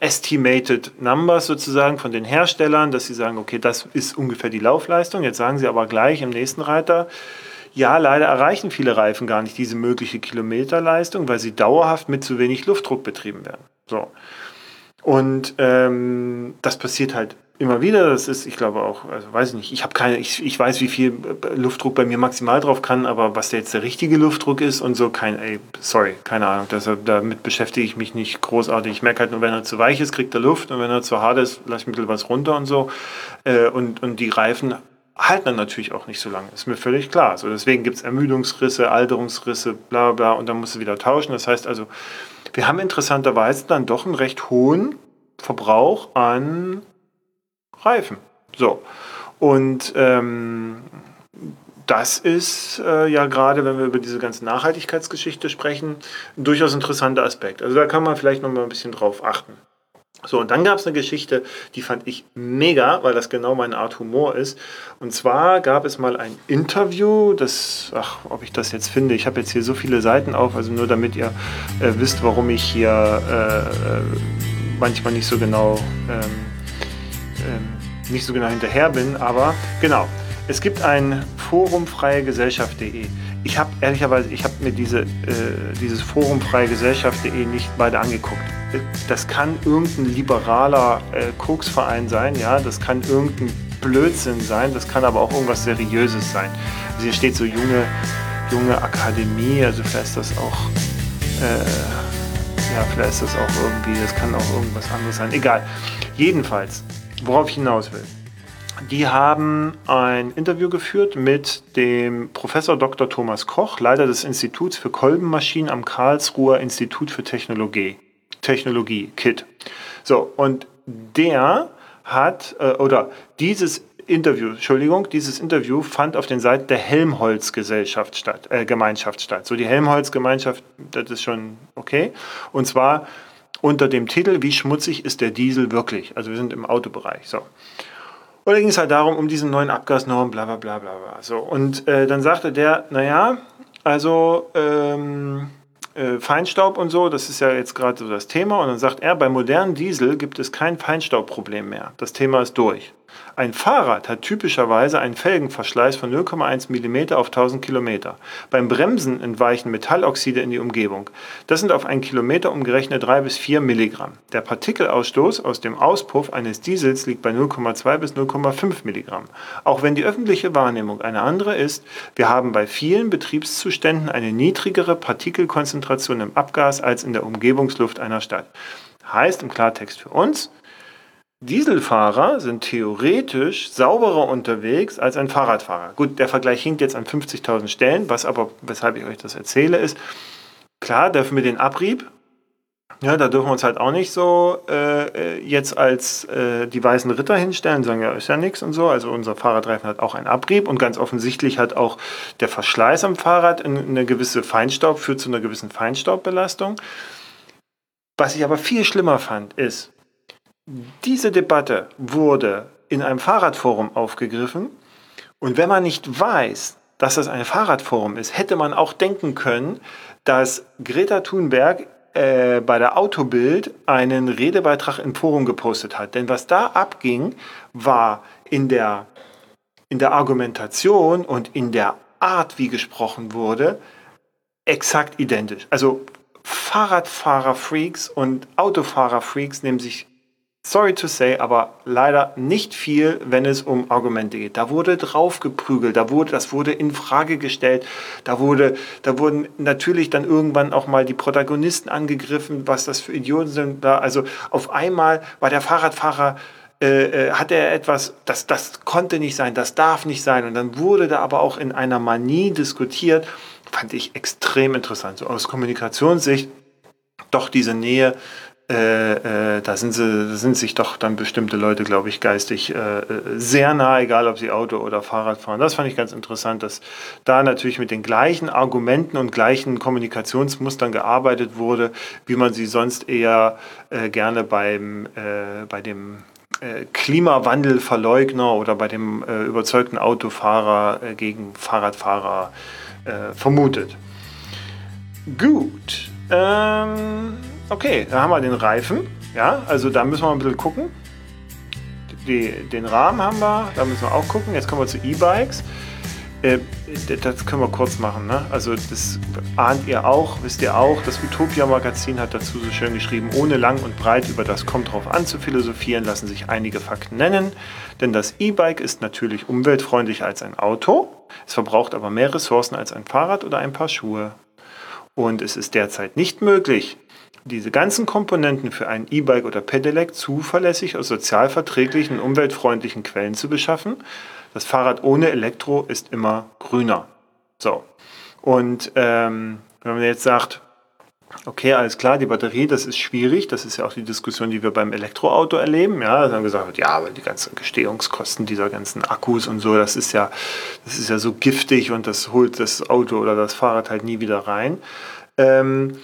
estimated numbers sozusagen von den Herstellern, dass sie sagen, okay, das ist ungefähr die Laufleistung. Jetzt sagen sie aber gleich im nächsten Reiter, ja, leider erreichen viele Reifen gar nicht diese mögliche Kilometerleistung, weil sie dauerhaft mit zu wenig Luftdruck betrieben werden. So. Und ähm, das passiert halt immer wieder. Das ist, ich glaube auch, also weiß ich nicht, ich habe keine, ich, ich weiß, wie viel Luftdruck bei mir maximal drauf kann, aber was jetzt der richtige Luftdruck ist und so, kein, ey, sorry, keine Ahnung. Deshalb, damit beschäftige ich mich nicht großartig. Ich merke halt nur, wenn er zu weich ist, kriegt er Luft und wenn er zu hart ist, lasse ich ein bisschen was runter und so. Äh, und, und die Reifen halten dann natürlich auch nicht so lange. Ist mir völlig klar. So, deswegen gibt es Ermüdungsrisse, Alterungsrisse, bla bla, und dann musst du wieder tauschen. Das heißt also, wir haben interessanterweise dann doch einen recht hohen Verbrauch an Reifen. So. Und ähm, das ist äh, ja gerade, wenn wir über diese ganze Nachhaltigkeitsgeschichte sprechen, ein durchaus interessanter Aspekt. Also da kann man vielleicht noch mal ein bisschen drauf achten. So, und dann gab es eine Geschichte, die fand ich mega, weil das genau meine Art Humor ist. Und zwar gab es mal ein Interview, das, ach, ob ich das jetzt finde, ich habe jetzt hier so viele Seiten auf, also nur damit ihr äh, wisst, warum ich hier äh, äh manchmal nicht so genau ähm, nicht so genau hinterher bin, aber genau. Es gibt ein Forum freigegesellschaft.de. Ich habe ehrlicherweise, ich habe mir diese, äh, dieses Forum freigegesellschaft.de nicht beide angeguckt. Das kann irgendein liberaler äh, Koksverein sein, ja, das kann irgendein Blödsinn sein, das kann aber auch irgendwas Seriöses sein. Also hier steht so junge, junge Akademie, also vielleicht ist das auch, äh, ja, vielleicht ist das auch irgendwie, das kann auch irgendwas anderes sein. Egal. Jedenfalls, worauf ich hinaus will. Die haben ein Interview geführt mit dem Professor Dr. Thomas Koch, Leiter des Instituts für Kolbenmaschinen am Karlsruher Institut für Technologie, Technologie, KIT. So, und der hat, äh, oder dieses Interview, Entschuldigung, dieses Interview fand auf den Seiten der Helmholtz-Gesellschaft statt, äh, Gemeinschaft statt. So, die Helmholtz-Gemeinschaft, das ist schon okay. Und zwar unter dem Titel Wie schmutzig ist der Diesel wirklich? Also wir sind im Autobereich. So. Und da ging es halt darum, um diesen neuen Abgasnorm, bla bla bla bla bla. So. Und äh, dann sagte der, naja, also ähm, äh, Feinstaub und so, das ist ja jetzt gerade so das Thema. Und dann sagt er, bei modernen Diesel gibt es kein Feinstaubproblem mehr. Das Thema ist durch. Ein Fahrrad hat typischerweise einen Felgenverschleiß von 0,1 mm auf 1000 Kilometer. Beim Bremsen entweichen Metalloxide in die Umgebung. Das sind auf einen Kilometer umgerechnet 3 bis 4 Milligramm. Der Partikelausstoß aus dem Auspuff eines Diesels liegt bei 0,2 bis 0,5 Milligramm. Auch wenn die öffentliche Wahrnehmung eine andere ist, wir haben bei vielen Betriebszuständen eine niedrigere Partikelkonzentration im Abgas als in der Umgebungsluft einer Stadt. Heißt im Klartext für uns, Dieselfahrer sind theoretisch sauberer unterwegs als ein Fahrradfahrer. Gut, der Vergleich hinkt jetzt an 50.000 Stellen, was aber, weshalb ich euch das erzähle, ist, klar, dürfen wir den Abrieb, ja, da dürfen wir uns halt auch nicht so äh, jetzt als äh, die weißen Ritter hinstellen, sagen, ja, ist ja nichts und so. Also unser Fahrradreifen hat auch einen Abrieb und ganz offensichtlich hat auch der Verschleiß am Fahrrad eine gewisse Feinstaub, führt zu einer gewissen Feinstaubbelastung. Was ich aber viel schlimmer fand, ist, diese Debatte wurde in einem Fahrradforum aufgegriffen und wenn man nicht weiß, dass das ein Fahrradforum ist, hätte man auch denken können, dass Greta Thunberg äh, bei der Autobild einen Redebeitrag im Forum gepostet hat. Denn was da abging, war in der, in der Argumentation und in der Art, wie gesprochen wurde, exakt identisch. Also Fahrradfahrer-Freaks und Autofahrer-Freaks nehmen sich sorry to say, aber leider nicht viel, wenn es um Argumente geht. Da wurde draufgeprügelt, da wurde, das wurde in Frage gestellt, da wurde, da wurden natürlich dann irgendwann auch mal die Protagonisten angegriffen, was das für Idioten sind. Also auf einmal war der Fahrradfahrer äh, äh hat er etwas, das, das konnte nicht sein, das darf nicht sein. Und dann wurde da aber auch in einer Manie diskutiert, fand ich extrem interessant. So aus Kommunikationssicht doch diese Nähe äh, äh, da sind, sie, sind sich doch dann bestimmte Leute, glaube ich, geistig äh, äh, sehr nah, egal ob sie Auto oder Fahrrad fahren. Das fand ich ganz interessant, dass da natürlich mit den gleichen Argumenten und gleichen Kommunikationsmustern gearbeitet wurde, wie man sie sonst eher äh, gerne beim, bei dem Klimawandelverleugner oder bei dem überzeugten Autofahrer gegen Fahrradfahrer vermutet. Gut. Ähm Okay, da haben wir den Reifen. Ja, also da müssen wir ein bisschen gucken. Die, den Rahmen haben wir, da müssen wir auch gucken. Jetzt kommen wir zu E-Bikes. Äh, das können wir kurz machen. Ne? Also das ahnt ihr auch, wisst ihr auch. Das Utopia-Magazin hat dazu so schön geschrieben, ohne lang und breit über das kommt drauf an zu philosophieren, lassen sich einige Fakten nennen. Denn das E-Bike ist natürlich umweltfreundlicher als ein Auto. Es verbraucht aber mehr Ressourcen als ein Fahrrad oder ein paar Schuhe. Und es ist derzeit nicht möglich, diese ganzen Komponenten für ein E-Bike oder Pedelec zuverlässig aus sozialverträglichen und umweltfreundlichen Quellen zu beschaffen. Das Fahrrad ohne Elektro ist immer grüner. So. Und ähm, wenn man jetzt sagt, okay, alles klar, die Batterie, das ist schwierig, das ist ja auch die Diskussion, die wir beim Elektroauto erleben. Ja, dann gesagt wird, ja, aber die ganzen Gestehungskosten dieser ganzen Akkus und so, das ist ja, das ist ja so giftig und das holt das Auto oder das Fahrrad halt nie wieder rein. Ähm,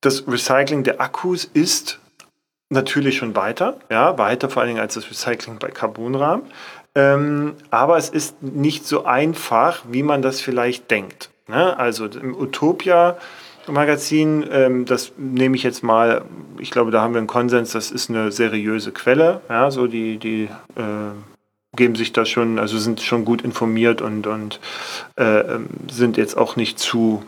das Recycling der Akkus ist natürlich schon weiter, ja, weiter vor allen Dingen als das Recycling bei Carbonrahmen. Ähm, aber es ist nicht so einfach, wie man das vielleicht denkt. Ne? Also im Utopia Magazin, ähm, das nehme ich jetzt mal, ich glaube, da haben wir einen Konsens, das ist eine seriöse Quelle. Ja, so die, die äh, geben sich da schon, also sind schon gut informiert und, und äh, ähm, sind jetzt auch nicht zu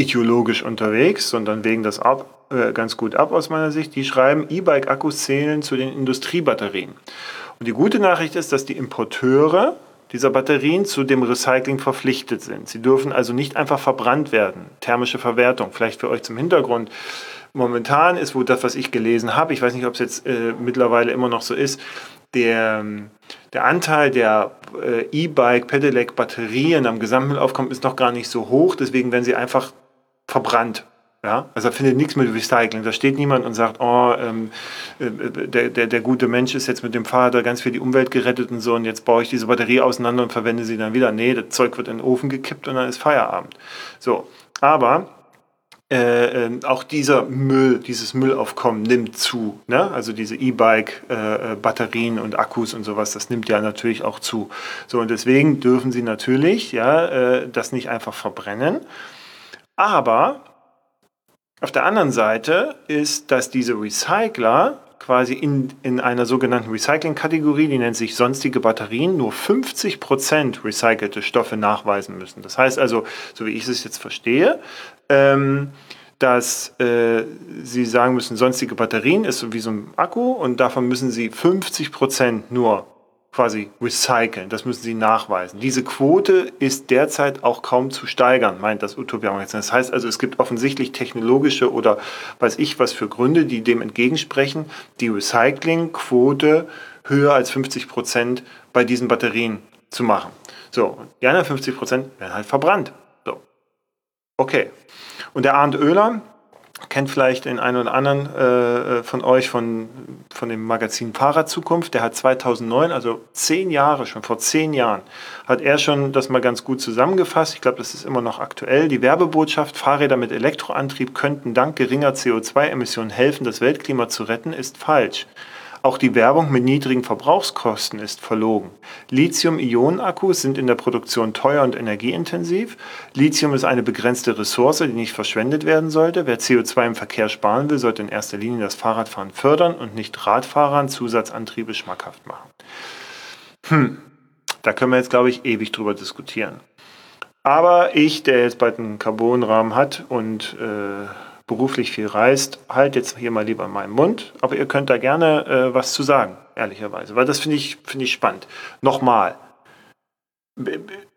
ideologisch unterwegs, sondern wägen das ab, äh, ganz gut ab aus meiner Sicht. Die schreiben, E-Bike-Akkus zählen zu den Industriebatterien. Und die gute Nachricht ist, dass die Importeure dieser Batterien zu dem Recycling verpflichtet sind. Sie dürfen also nicht einfach verbrannt werden. Thermische Verwertung, vielleicht für euch zum Hintergrund. Momentan ist wo das, was ich gelesen habe, ich weiß nicht, ob es jetzt äh, mittlerweile immer noch so ist, der, der Anteil der äh, E-Bike, Pedelec Batterien am Gesamtmüllaufkommen ist noch gar nicht so hoch. Deswegen werden sie einfach verbrannt. Ja, also da findet nichts mit Recycling. Da steht niemand und sagt, oh, ähm, äh, der, der, der gute Mensch ist jetzt mit dem Fahrrad ganz für die Umwelt gerettet und so und jetzt baue ich diese Batterie auseinander und verwende sie dann wieder. Nee, das Zeug wird in den Ofen gekippt und dann ist Feierabend. So, aber äh, äh, auch dieser Müll, dieses Müllaufkommen nimmt zu. Ne? Also diese E-Bike-Batterien äh, und Akkus und sowas, das nimmt ja natürlich auch zu. So, und deswegen dürfen sie natürlich ja, äh, das nicht einfach verbrennen aber auf der anderen Seite ist, dass diese Recycler quasi in, in einer sogenannten Recycling-Kategorie, die nennt sich sonstige Batterien, nur 50% recycelte Stoffe nachweisen müssen. Das heißt also, so wie ich es jetzt verstehe, ähm, dass äh, sie sagen müssen, sonstige Batterien ist wie so ein Akku und davon müssen sie 50% nur quasi recyceln. Das müssen sie nachweisen. Diese Quote ist derzeit auch kaum zu steigern, meint das Utopia-Magazin. Das heißt also, es gibt offensichtlich technologische oder weiß ich was für Gründe, die dem entgegensprechen, die Recyclingquote höher als 50 Prozent bei diesen Batterien zu machen. So, die anderen 50 Prozent werden halt verbrannt. So. Okay. Und der Arndt Oehler, kennt vielleicht den einen oder anderen äh, äh, von euch von, von dem Magazin Fahrradzukunft. Der hat 2009, also zehn Jahre, schon vor zehn Jahren, hat er schon das mal ganz gut zusammengefasst. Ich glaube, das ist immer noch aktuell. Die Werbebotschaft, Fahrräder mit Elektroantrieb könnten dank geringer CO2-Emissionen helfen, das Weltklima zu retten, ist falsch. Auch die Werbung mit niedrigen Verbrauchskosten ist verlogen. Lithium-Ionen-Akkus sind in der Produktion teuer und energieintensiv. Lithium ist eine begrenzte Ressource, die nicht verschwendet werden sollte. Wer CO2 im Verkehr sparen will, sollte in erster Linie das Fahrradfahren fördern und nicht Radfahrern Zusatzantriebe schmackhaft machen. Hm, da können wir jetzt, glaube ich, ewig drüber diskutieren. Aber ich, der jetzt bald einen Carbonrahmen hat und äh, beruflich viel reist, halt jetzt hier mal lieber meinen Mund. Aber ihr könnt da gerne äh, was zu sagen, ehrlicherweise. Weil das finde ich, find ich spannend. Nochmal.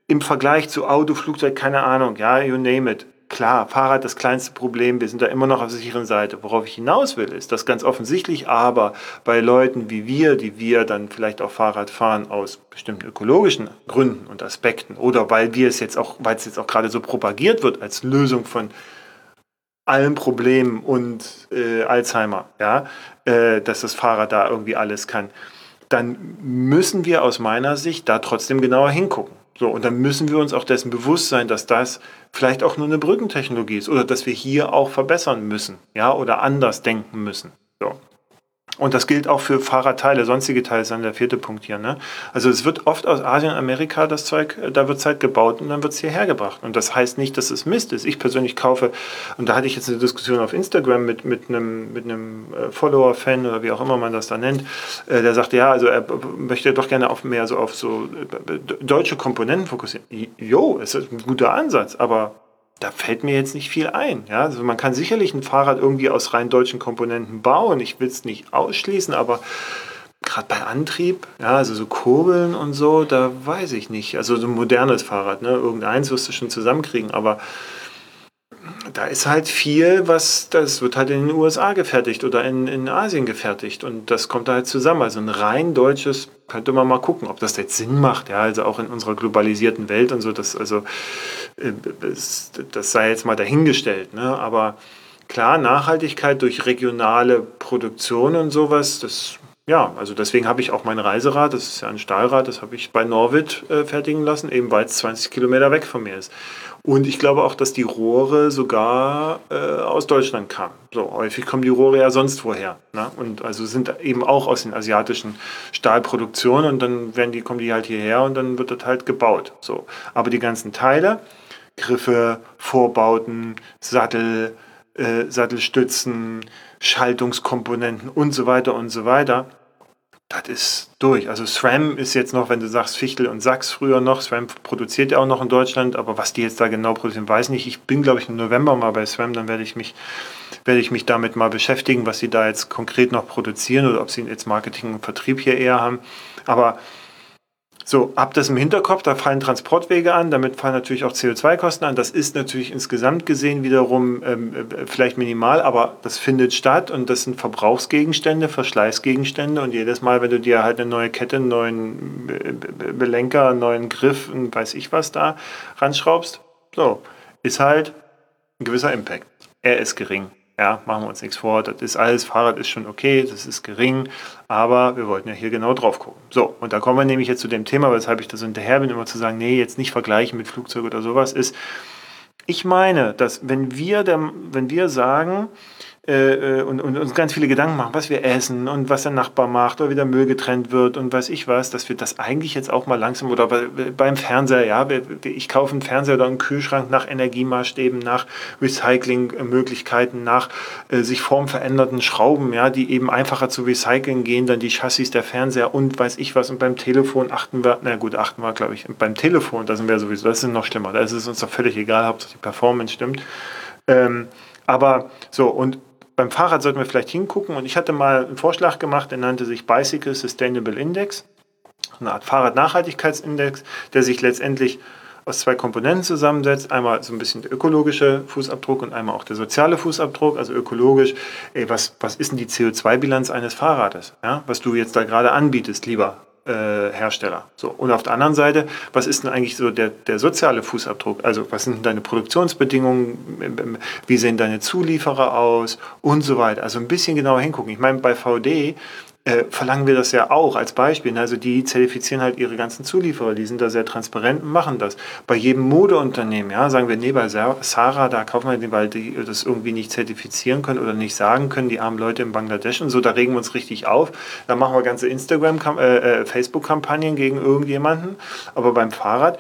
Im Vergleich zu Auto, Flugzeug, keine Ahnung, ja, you name it. Klar, Fahrrad das kleinste Problem, wir sind da immer noch auf der sicheren Seite. Worauf ich hinaus will, ist das ganz offensichtlich, aber bei Leuten wie wir, die wir dann vielleicht auch Fahrrad fahren aus bestimmten ökologischen Gründen und Aspekten oder weil wir es jetzt auch, weil es jetzt auch gerade so propagiert wird als Lösung von allen Problemen und äh, Alzheimer, ja, äh, dass das Fahrrad da irgendwie alles kann, dann müssen wir aus meiner Sicht da trotzdem genauer hingucken. So, und dann müssen wir uns auch dessen bewusst sein, dass das vielleicht auch nur eine Brückentechnologie ist oder dass wir hier auch verbessern müssen, ja, oder anders denken müssen. So. Und das gilt auch für Fahrradteile, sonstige Teile ist dann der vierte Punkt hier. Ne? Also es wird oft aus Asien, Amerika das Zeug, äh, da wird es halt gebaut und dann wird es hierher gebracht. Und das heißt nicht, dass es Mist ist. Ich persönlich kaufe, und da hatte ich jetzt eine Diskussion auf Instagram mit, mit einem, mit einem äh, Follower-Fan oder wie auch immer man das da nennt, äh, der sagte, ja, also er möchte doch gerne auf mehr so auf so deutsche Komponenten fokussieren. Jo, es ist ein guter Ansatz, aber da fällt mir jetzt nicht viel ein. Ja? Also man kann sicherlich ein Fahrrad irgendwie aus rein deutschen Komponenten bauen. Ich will es nicht ausschließen, aber gerade bei Antrieb, ja, also so Kurbeln und so, da weiß ich nicht. Also so ein modernes Fahrrad, ne? Irgendeins wirst du schon zusammenkriegen, aber da ist halt viel, was, das wird halt in den USA gefertigt oder in, in Asien gefertigt und das kommt da halt zusammen. Also ein rein deutsches, könnte man mal gucken, ob das jetzt Sinn macht, ja, also auch in unserer globalisierten Welt und so, das, also, das, äh, das sei jetzt mal dahingestellt, ne, aber klar, Nachhaltigkeit durch regionale Produktion und sowas, das ja, also deswegen habe ich auch mein Reiserad, das ist ja ein Stahlrad, das habe ich bei Norwid äh, fertigen lassen, eben weil es 20 Kilometer weg von mir ist. Und ich glaube auch, dass die Rohre sogar äh, aus Deutschland kamen. So häufig kommen die Rohre ja sonst woher. Ne? Und also sind eben auch aus den asiatischen Stahlproduktionen und dann werden die, kommen die halt hierher und dann wird das halt gebaut. So. Aber die ganzen Teile, Griffe, Vorbauten, Sattel, äh, Sattelstützen, Schaltungskomponenten und so weiter und so weiter, das ist durch. Also SRAM ist jetzt noch, wenn du sagst Fichtel und Sachs früher noch, SRAM produziert ja auch noch in Deutschland, aber was die jetzt da genau produzieren, weiß nicht. Ich bin, glaube ich, im November mal bei SRAM, dann werde ich mich, werde ich mich damit mal beschäftigen, was sie da jetzt konkret noch produzieren oder ob sie jetzt Marketing und Vertrieb hier eher haben. Aber so, habt das im Hinterkopf, da fallen Transportwege an, damit fallen natürlich auch CO2-Kosten an. Das ist natürlich insgesamt gesehen wiederum ähm, äh, vielleicht minimal, aber das findet statt und das sind Verbrauchsgegenstände, Verschleißgegenstände und jedes Mal, wenn du dir halt eine neue Kette, einen neuen Belenker, einen neuen Griff und weiß ich was da ranschraubst, so, ist halt ein gewisser Impact. Er ist gering. Ja, machen wir uns nichts vor. Das ist alles, Fahrrad ist schon okay, das ist gering, aber wir wollten ja hier genau drauf gucken. So, und da kommen wir nämlich jetzt zu dem Thema, weshalb ich da so hinterher bin, immer zu sagen, nee, jetzt nicht vergleichen mit Flugzeug oder sowas, ist, ich meine, dass wenn wir, der, wenn wir sagen, äh, äh, und, und, uns ganz viele Gedanken machen, was wir essen und was der Nachbar macht oder wie der Müll getrennt wird und weiß ich was, dass wir das eigentlich jetzt auch mal langsam oder bei, beim Fernseher, ja, ich kaufe einen Fernseher oder einen Kühlschrank nach Energiemaßstäben, nach Recyclingmöglichkeiten, nach äh, sich formveränderten Schrauben, ja, die eben einfacher zu recyceln gehen, dann die Chassis der Fernseher und weiß ich was und beim Telefon achten wir, na gut, achten wir, glaube ich, beim Telefon, da sind wir sowieso, das ist noch schlimmer, da ist es uns doch völlig egal, Hauptsache die Performance stimmt. Ähm, aber so, und beim Fahrrad sollten wir vielleicht hingucken. Und ich hatte mal einen Vorschlag gemacht, der nannte sich Bicycle Sustainable Index. Eine Art Fahrradnachhaltigkeitsindex, der sich letztendlich aus zwei Komponenten zusammensetzt. Einmal so ein bisschen der ökologische Fußabdruck und einmal auch der soziale Fußabdruck. Also ökologisch, ey, was, was ist denn die CO2-Bilanz eines Fahrrades, ja? was du jetzt da gerade anbietest, lieber Hersteller. So. Und auf der anderen Seite, was ist denn eigentlich so der, der soziale Fußabdruck? Also was sind deine Produktionsbedingungen, wie sehen deine Zulieferer aus und so weiter. Also ein bisschen genauer hingucken. Ich meine, bei VD äh, verlangen wir das ja auch als Beispiel. Also die zertifizieren halt ihre ganzen Zulieferer, die sind da sehr transparent und machen das. Bei jedem Modeunternehmen, ja, sagen wir, nee, bei Sarah, da kaufen wir den, weil die das irgendwie nicht zertifizieren können oder nicht sagen können, die armen Leute in Bangladesch und so, da regen wir uns richtig auf. Da machen wir ganze Instagram, äh, äh, Facebook-Kampagnen gegen irgendjemanden. Aber beim Fahrrad,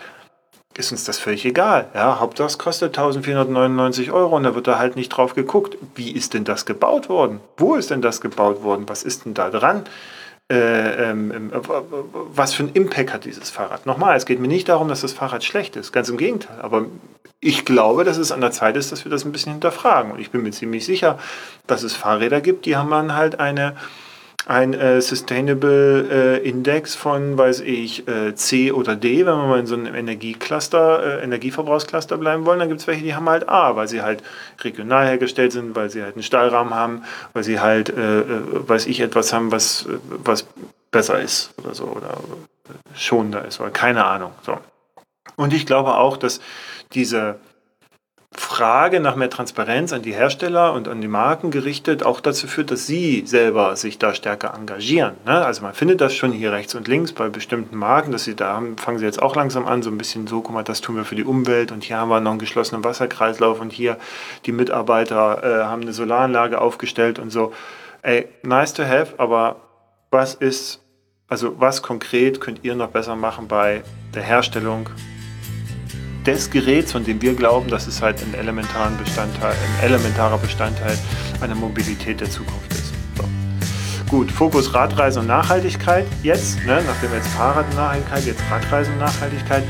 ist uns das völlig egal. Ja, Hauptsache es kostet 1499 Euro und da wird da halt nicht drauf geguckt. Wie ist denn das gebaut worden? Wo ist denn das gebaut worden? Was ist denn da dran? Äh, ähm, ähm was für einen Impact hat dieses Fahrrad? Nochmal, es geht mir nicht darum, dass das Fahrrad schlecht ist, ganz im Gegenteil. Aber ich glaube, dass es an der Zeit ist, dass wir das ein bisschen hinterfragen. Und ich bin mir ziemlich sicher, dass es Fahrräder gibt, die haben dann halt eine ein äh, Sustainable äh, Index von, weiß ich, äh, C oder D, wenn wir mal in so einem Energiecluster, äh, Energieverbrauchscluster bleiben wollen, dann gibt es welche, die haben halt A, weil sie halt regional hergestellt sind, weil sie halt einen Stahlrahmen haben, weil sie halt, äh, äh, weiß ich, etwas haben, was, was besser ist oder so oder schonender ist oder keine Ahnung. So. Und ich glaube auch, dass diese Frage nach mehr Transparenz an die Hersteller und an die Marken gerichtet auch dazu führt, dass sie selber sich da stärker engagieren. Ne? Also man findet das schon hier rechts und links bei bestimmten Marken, dass sie da haben, fangen sie jetzt auch langsam an, so ein bisschen so, guck mal, das tun wir für die Umwelt und hier haben wir noch einen geschlossenen Wasserkreislauf und hier die Mitarbeiter äh, haben eine Solaranlage aufgestellt und so. Ey, nice to have, aber was ist, also was konkret könnt ihr noch besser machen bei der Herstellung des Geräts, von dem wir glauben, dass es halt ein, elementaren Bestandteil, ein elementarer Bestandteil einer Mobilität der Zukunft ist. So. Gut, Fokus Radreise und Nachhaltigkeit jetzt, ne, nachdem jetzt Fahrrad und Nachhaltigkeit, jetzt Radreise und Nachhaltigkeit,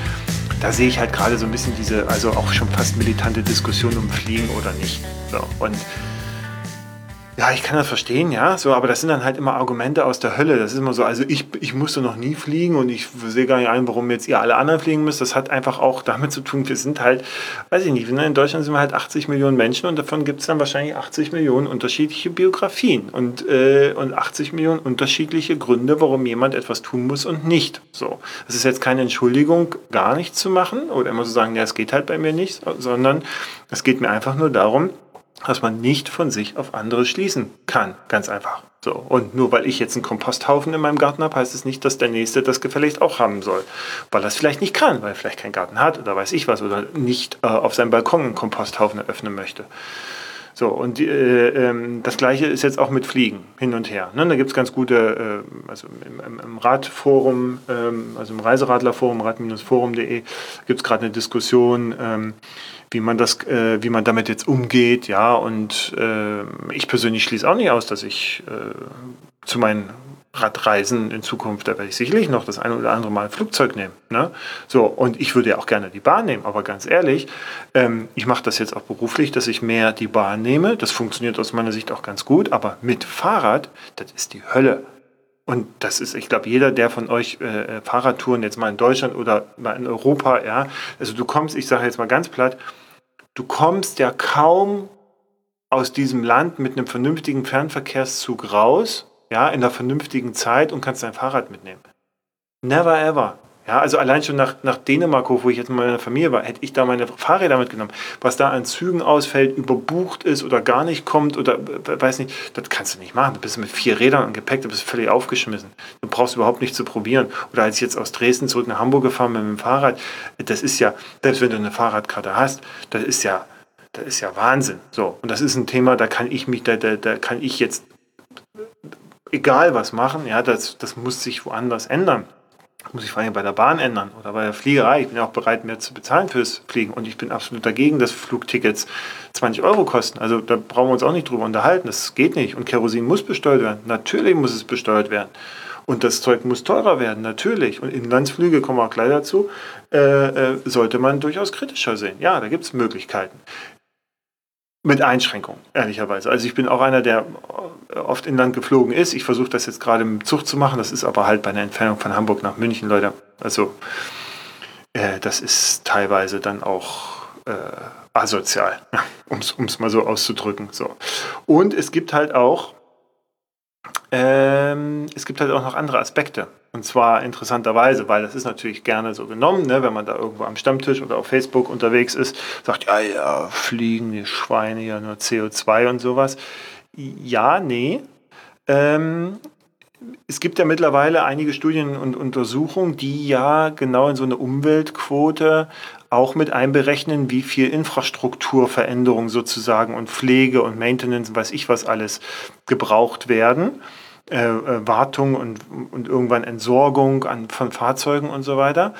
da sehe ich halt gerade so ein bisschen diese, also auch schon fast militante Diskussion um Fliegen oder nicht. So, und ja, ich kann das verstehen, ja, so, aber das sind dann halt immer Argumente aus der Hölle. Das ist immer so, also ich, ich musste noch nie fliegen und ich sehe gar nicht ein, warum jetzt ihr alle anderen fliegen müsst. Das hat einfach auch damit zu tun, wir sind halt, weiß ich nicht, in Deutschland sind wir halt 80 Millionen Menschen und davon gibt es dann wahrscheinlich 80 Millionen unterschiedliche Biografien und, äh, und 80 Millionen unterschiedliche Gründe, warum jemand etwas tun muss und nicht. So, das ist jetzt keine Entschuldigung, gar nichts zu machen oder immer so sagen, ja, es geht halt bei mir nicht, sondern es geht mir einfach nur darum, dass man nicht von sich auf andere schließen kann. Ganz einfach. So. Und nur weil ich jetzt einen Komposthaufen in meinem Garten habe, heißt es nicht, dass der Nächste das gefälligst auch haben soll. Weil er es vielleicht nicht kann, weil er vielleicht keinen Garten hat oder weiß ich was oder nicht äh, auf seinem Balkon einen Komposthaufen eröffnen möchte. So, und äh, äh, das gleiche ist jetzt auch mit Fliegen hin und her. Ne? Da gibt es ganz gute, äh, also im, im, Radforum, ähm, also im Reiseradlerforum, rad-forum.de, gibt es gerade eine Diskussion, ähm, wie man das, äh, wie man damit jetzt umgeht, ja. Und äh, ich persönlich schließe auch nicht aus, dass ich äh, zu meinen Radreisen in Zukunft, da werde ich sicherlich noch das eine oder andere Mal ein Flugzeug nehmen. Ne? So, und ich würde ja auch gerne die Bahn nehmen, aber ganz ehrlich, ähm, ich mache das jetzt auch beruflich, dass ich mehr die Bahn nehme. Das funktioniert aus meiner Sicht auch ganz gut, aber mit Fahrrad, das ist die Hölle. Und das ist, ich glaube, jeder, der von euch äh, Fahrradtouren jetzt mal in Deutschland oder mal in Europa, ja, also du kommst, ich sage jetzt mal ganz platt, du kommst ja kaum aus diesem Land mit einem vernünftigen Fernverkehrszug raus, ja, in einer vernünftigen Zeit und kannst dein Fahrrad mitnehmen. Never ever. Ja, also allein schon nach, nach Dänemark, wo ich jetzt mit meiner Familie war, hätte ich da meine Fahrräder mitgenommen. Was da an Zügen ausfällt, überbucht ist oder gar nicht kommt oder weiß nicht, das kannst du nicht machen. Du bist mit vier Rädern und Gepäck, du bist völlig aufgeschmissen. Du brauchst überhaupt nicht zu probieren. Oder als ich jetzt aus Dresden zurück nach Hamburg gefahren bin mit dem Fahrrad, das ist ja, selbst wenn du eine Fahrradkarte hast, das ist ja, das ist ja Wahnsinn. So. Und das ist ein Thema, da kann ich mich, da, da, da kann ich jetzt egal was machen, ja, das, das muss sich woanders ändern muss ich vor allem bei der Bahn ändern oder bei der Fliegerei. Ich bin ja auch bereit, mehr zu bezahlen fürs Fliegen und ich bin absolut dagegen, dass Flugtickets 20 Euro kosten. Also da brauchen wir uns auch nicht drüber unterhalten. Das geht nicht. Und Kerosin muss besteuert werden. Natürlich muss es besteuert werden. Und das Zeug muss teurer werden, natürlich. Und Inlandsflüge, kommen wir auch gleich dazu, äh, äh, sollte man durchaus kritischer sehen. Ja, da gibt es Möglichkeiten. Mit Einschränkungen, ehrlicherweise. Also ich bin auch einer, der oft inland geflogen ist. Ich versuche das jetzt gerade im Zug zu machen. Das ist aber halt bei einer Entfernung von Hamburg nach München, Leute. Also äh, das ist teilweise dann auch äh, asozial, um es mal so auszudrücken. So. Und es gibt halt auch ähm, es gibt halt auch noch andere Aspekte. Und zwar interessanterweise, weil das ist natürlich gerne so genommen, ne, wenn man da irgendwo am Stammtisch oder auf Facebook unterwegs ist, sagt, ja, ja, fliegen die Schweine ja nur CO2 und sowas. Ja, nee. Ähm, es gibt ja mittlerweile einige Studien und Untersuchungen, die ja genau in so eine Umweltquote auch mit einberechnen, wie viel Infrastrukturveränderung sozusagen und Pflege und Maintenance weiß ich was alles gebraucht werden. Äh, äh, Wartung und, und irgendwann Entsorgung an, von Fahrzeugen und so weiter.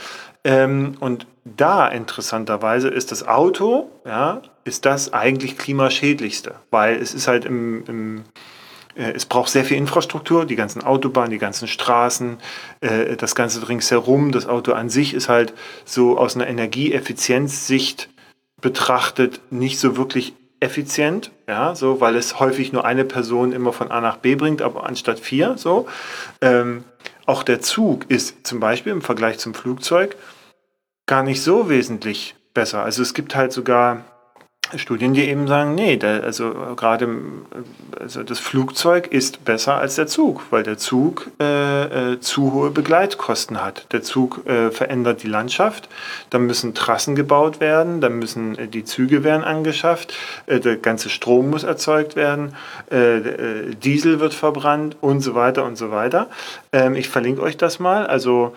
Ähm, und da interessanterweise ist das Auto, ja, ist das eigentlich klimaschädlichste, weil es ist halt im, im es braucht sehr viel Infrastruktur, die ganzen Autobahnen, die ganzen Straßen, äh, das Ganze ringsherum. Das Auto an sich ist halt so aus einer Energieeffizienzsicht betrachtet nicht so wirklich effizient, ja, so, weil es häufig nur eine Person immer von A nach B bringt, aber anstatt vier, so. Ähm, auch der Zug ist zum Beispiel im Vergleich zum Flugzeug gar nicht so wesentlich besser. Also es gibt halt sogar Studien, die eben sagen, nee, der, also gerade also das Flugzeug ist besser als der Zug, weil der Zug äh, äh, zu hohe Begleitkosten hat. Der Zug äh, verändert die Landschaft, dann müssen Trassen gebaut werden, dann müssen äh, die Züge werden angeschafft, äh, der ganze Strom muss erzeugt werden, äh, Diesel wird verbrannt und so weiter und so weiter. Ähm, ich verlinke euch das mal. Also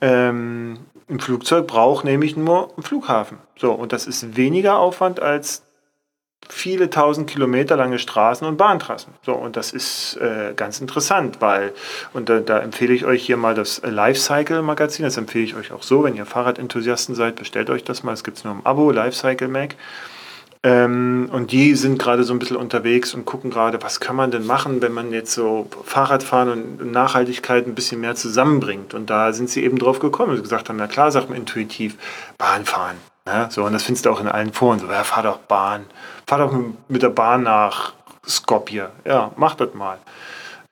ähm, ein Flugzeug braucht nämlich nur einen Flughafen. So, und das ist weniger Aufwand als viele tausend Kilometer lange Straßen und Bahntrassen. So, und das ist äh, ganz interessant, weil, und da, da, empfehle ich euch hier mal das Lifecycle Magazin, das empfehle ich euch auch so, wenn ihr Fahrradenthusiasten seid, bestellt euch das mal, es gibt es nur im Abo, Lifecycle Mag. Ähm, und die sind gerade so ein bisschen unterwegs und gucken gerade, was kann man denn machen, wenn man jetzt so Fahrradfahren und Nachhaltigkeit ein bisschen mehr zusammenbringt. Und da sind sie eben drauf gekommen und gesagt haben, na klar, sagt man intuitiv, Bahn fahren. Ja, so, und das findest du auch in allen Foren. So, ja, fahr doch Bahn. Fahr doch mit der Bahn nach Skopje. Ja, mach das mal.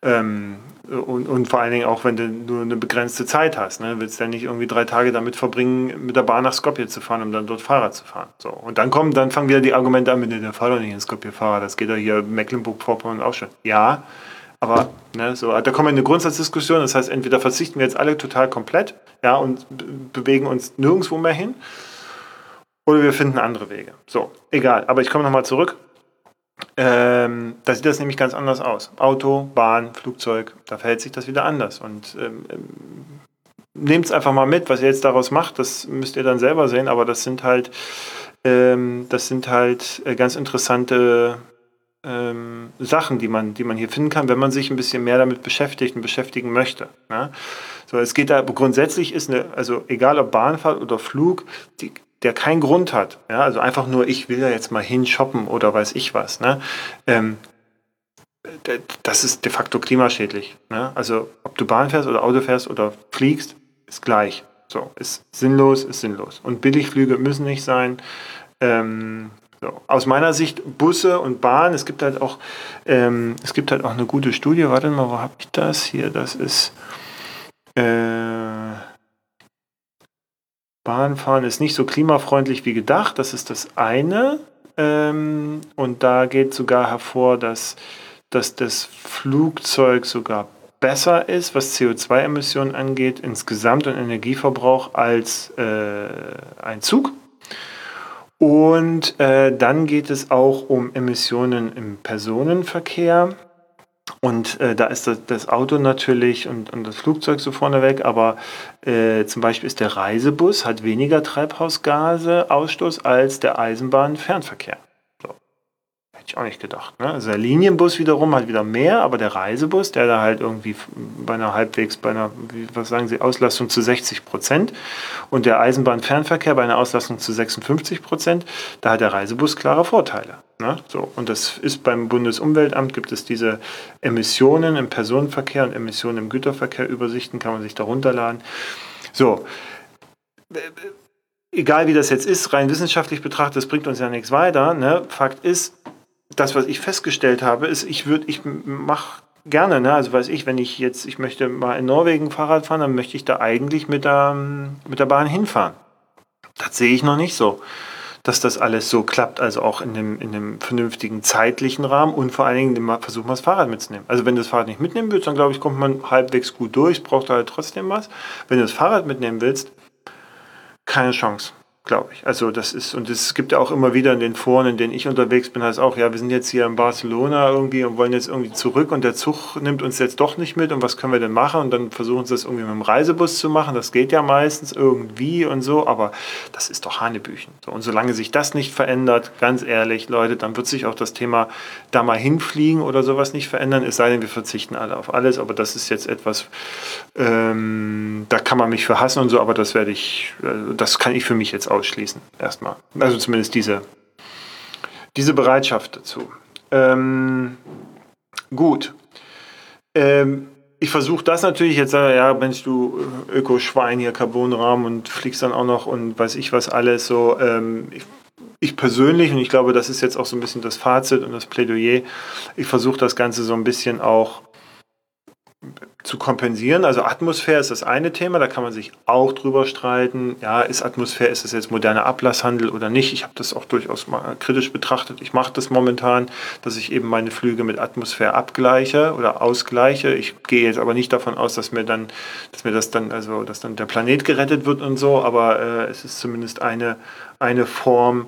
Ähm, und, und vor allen Dingen auch, wenn du nur eine begrenzte Zeit hast. Ne? Willst du ja nicht irgendwie drei Tage damit verbringen, mit der Bahn nach Skopje zu fahren, um dann dort Fahrrad zu fahren. So. Und dann kommen, dann fangen wieder die Argumente an, mit der fahr doch nicht in Skopje Fahrrad, das geht ja hier Mecklenburg-Vorpommern auch schon. Ja, aber ne, so, da kommen wir in eine Grundsatzdiskussion. Das heißt, entweder verzichten wir jetzt alle total komplett ja, und bewegen uns nirgendwo mehr hin, oder wir finden andere Wege. So, egal. Aber ich komme nochmal zurück ähm, da sieht das nämlich ganz anders aus. Auto, Bahn, Flugzeug, da verhält sich das wieder anders. Und ähm, ähm nehmt es einfach mal mit, was ihr jetzt daraus macht, das müsst ihr dann selber sehen, aber das sind halt, ähm, das sind halt äh, ganz interessante ähm, Sachen, die man, die man hier finden kann, wenn man sich ein bisschen mehr damit beschäftigt und beschäftigen möchte. Ne? So, es geht da grundsätzlich ist eine, also egal ob Bahnfahrt oder Flug, die, der keinen Grund hat, ja, also einfach nur, ich will ja jetzt mal hinshoppen oder weiß ich was, ne, ähm, das ist de facto klimaschädlich. Ne? Also ob du Bahn fährst oder Auto fährst oder fliegst, ist gleich. So, ist sinnlos, ist sinnlos. Und Billigflüge müssen nicht sein. Ähm, so. Aus meiner Sicht Busse und Bahn, es gibt halt auch, ähm, es gibt halt auch eine gute Studie, warte mal, wo habe ich das hier? Das ist äh, Bahnfahren ist nicht so klimafreundlich wie gedacht, das ist das eine. Ähm, und da geht sogar hervor, dass, dass das Flugzeug sogar besser ist, was CO2-Emissionen angeht, insgesamt und Energieverbrauch als äh, ein Zug. Und äh, dann geht es auch um Emissionen im Personenverkehr. Und äh, da ist das, das, Auto natürlich und, und das Flugzeug so vorneweg, aber äh, zum Beispiel ist der Reisebus, hat weniger Treibhausgase, Ausstoß als der Eisenbahnfernverkehr ich auch nicht gedacht. Ne? Also der Linienbus wiederum hat wieder mehr, aber der Reisebus, der da halt irgendwie bei einer halbwegs, bei einer, was sagen Sie, Auslastung zu 60 Prozent und der Eisenbahnfernverkehr bei einer Auslastung zu 56 Prozent, da hat der Reisebus klare Vorteile. Ne? So, und das ist beim Bundesumweltamt, gibt es diese Emissionen im Personenverkehr und Emissionen im Güterverkehr Übersichten, kann man sich da runterladen. So, egal wie das jetzt ist, rein wissenschaftlich betrachtet, das bringt uns ja nichts weiter. Ne? Fakt ist, das, was ich festgestellt habe, ist, ich würde, ich mache gerne, ne? Also weiß ich, wenn ich jetzt, ich möchte mal in Norwegen Fahrrad fahren, dann möchte ich da eigentlich mit der, mit der Bahn hinfahren. Das sehe ich noch nicht so, dass das alles so klappt, also auch in dem, in dem vernünftigen zeitlichen Rahmen und vor allen Dingen versuchen wir das Fahrrad mitzunehmen. Also wenn du das Fahrrad nicht mitnehmen willst, dann glaube ich, kommt man halbwegs gut durch, braucht halt trotzdem was. Wenn du das Fahrrad mitnehmen willst, keine Chance glaube ich. Also das ist, und es gibt ja auch immer wieder in den Foren, in denen ich unterwegs bin, heißt auch, ja, wir sind jetzt hier in Barcelona irgendwie und wollen jetzt irgendwie zurück und der Zug nimmt uns jetzt doch nicht mit und was können wir denn machen? Und dann versuchen sie das irgendwie mit dem Reisebus zu machen. Das geht ja meistens irgendwie und so, aber das ist doch Hanebüchen. Und solange sich das nicht verändert, ganz ehrlich, Leute, dann wird sich auch das Thema da mal hinfliegen oder sowas nicht verändern, es sei denn, wir verzichten alle auf alles, aber das ist jetzt etwas, ähm, da kann man mich für hassen und so, aber das werde ich, äh, das kann ich für mich jetzt auch ausschließen, erstmal. Also zumindest diese, diese Bereitschaft dazu. Ähm, gut. Ähm, ich versuche das natürlich jetzt, äh, ja, Mensch, du äh, Ökoschwein hier, Carbonrahmen und fliegst dann auch noch und weiß ich was alles so. Ähm, ich, ich, persönlich, und ich glaube, das ist jetzt auch so ein bisschen das Fazit und das Plädoyer, ich versuche das Ganze so ein bisschen auch zu kompensieren. Also Atmosphäre ist das eine Thema, da kann man sich auch drüber streiten. Ja, ist Atmosphäre, ist das jetzt moderner Ablasshandel oder nicht? Ich habe das auch durchaus mal kritisch betrachtet. Ich mache das momentan, dass ich eben meine Flüge mit Atmosphäre abgleiche oder ausgleiche. Ich gehe jetzt aber nicht davon aus, dass mir dann, dass mir das dann, also dass dann der Planet gerettet wird und so, aber äh, es ist zumindest eine, eine Form,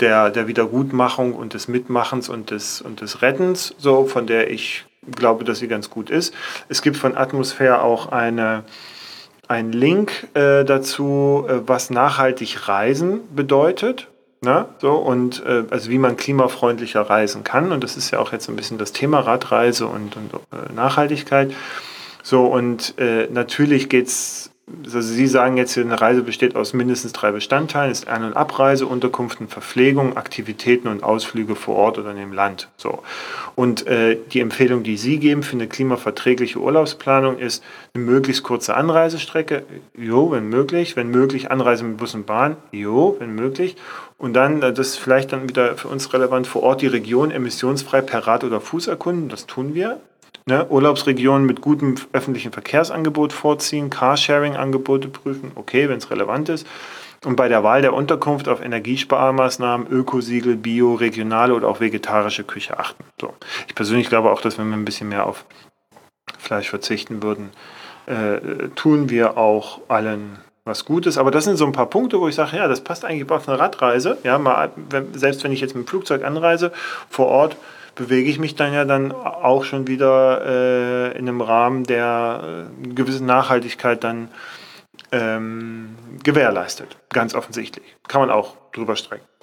der, der Wiedergutmachung und des Mitmachens und des, und des Rettens, so von der ich glaube, dass sie ganz gut ist. Es gibt von Atmosphäre auch eine, einen Link äh, dazu, äh, was nachhaltig Reisen bedeutet. Na, ne? so, und äh, also wie man klimafreundlicher reisen kann. Und das ist ja auch jetzt ein bisschen das Thema Radreise und, und äh, Nachhaltigkeit. So, und äh, natürlich geht es also Sie sagen jetzt, eine Reise besteht aus mindestens drei Bestandteilen, ist An- und Abreise, Unterkunft und Verpflegung, Aktivitäten und Ausflüge vor Ort oder in dem Land. So. Und äh, die Empfehlung, die Sie geben für eine klimaverträgliche Urlaubsplanung, ist eine möglichst kurze Anreisestrecke, jo, wenn möglich, wenn möglich Anreise mit Bus und Bahn, jo, wenn möglich. Und dann, äh, das ist vielleicht dann wieder für uns relevant, vor Ort die Region emissionsfrei per Rad oder Fuß erkunden, das tun wir. Ne, Urlaubsregionen mit gutem öffentlichen Verkehrsangebot vorziehen, Carsharing-Angebote prüfen, okay, wenn es relevant ist. Und bei der Wahl der Unterkunft auf Energiesparmaßnahmen, Ökosiegel, Bio, regionale oder auch vegetarische Küche achten. So. Ich persönlich glaube auch, dass wenn wir ein bisschen mehr auf Fleisch verzichten würden, äh, tun wir auch allen was Gutes. Aber das sind so ein paar Punkte, wo ich sage, ja, das passt eigentlich auf eine Radreise. Ja, mal, wenn, selbst wenn ich jetzt mit dem Flugzeug anreise, vor Ort bewege ich mich dann ja dann auch schon wieder äh, in einem Rahmen, der äh, eine gewisse Nachhaltigkeit dann ähm, gewährleistet. Ganz offensichtlich. Kann man auch drüber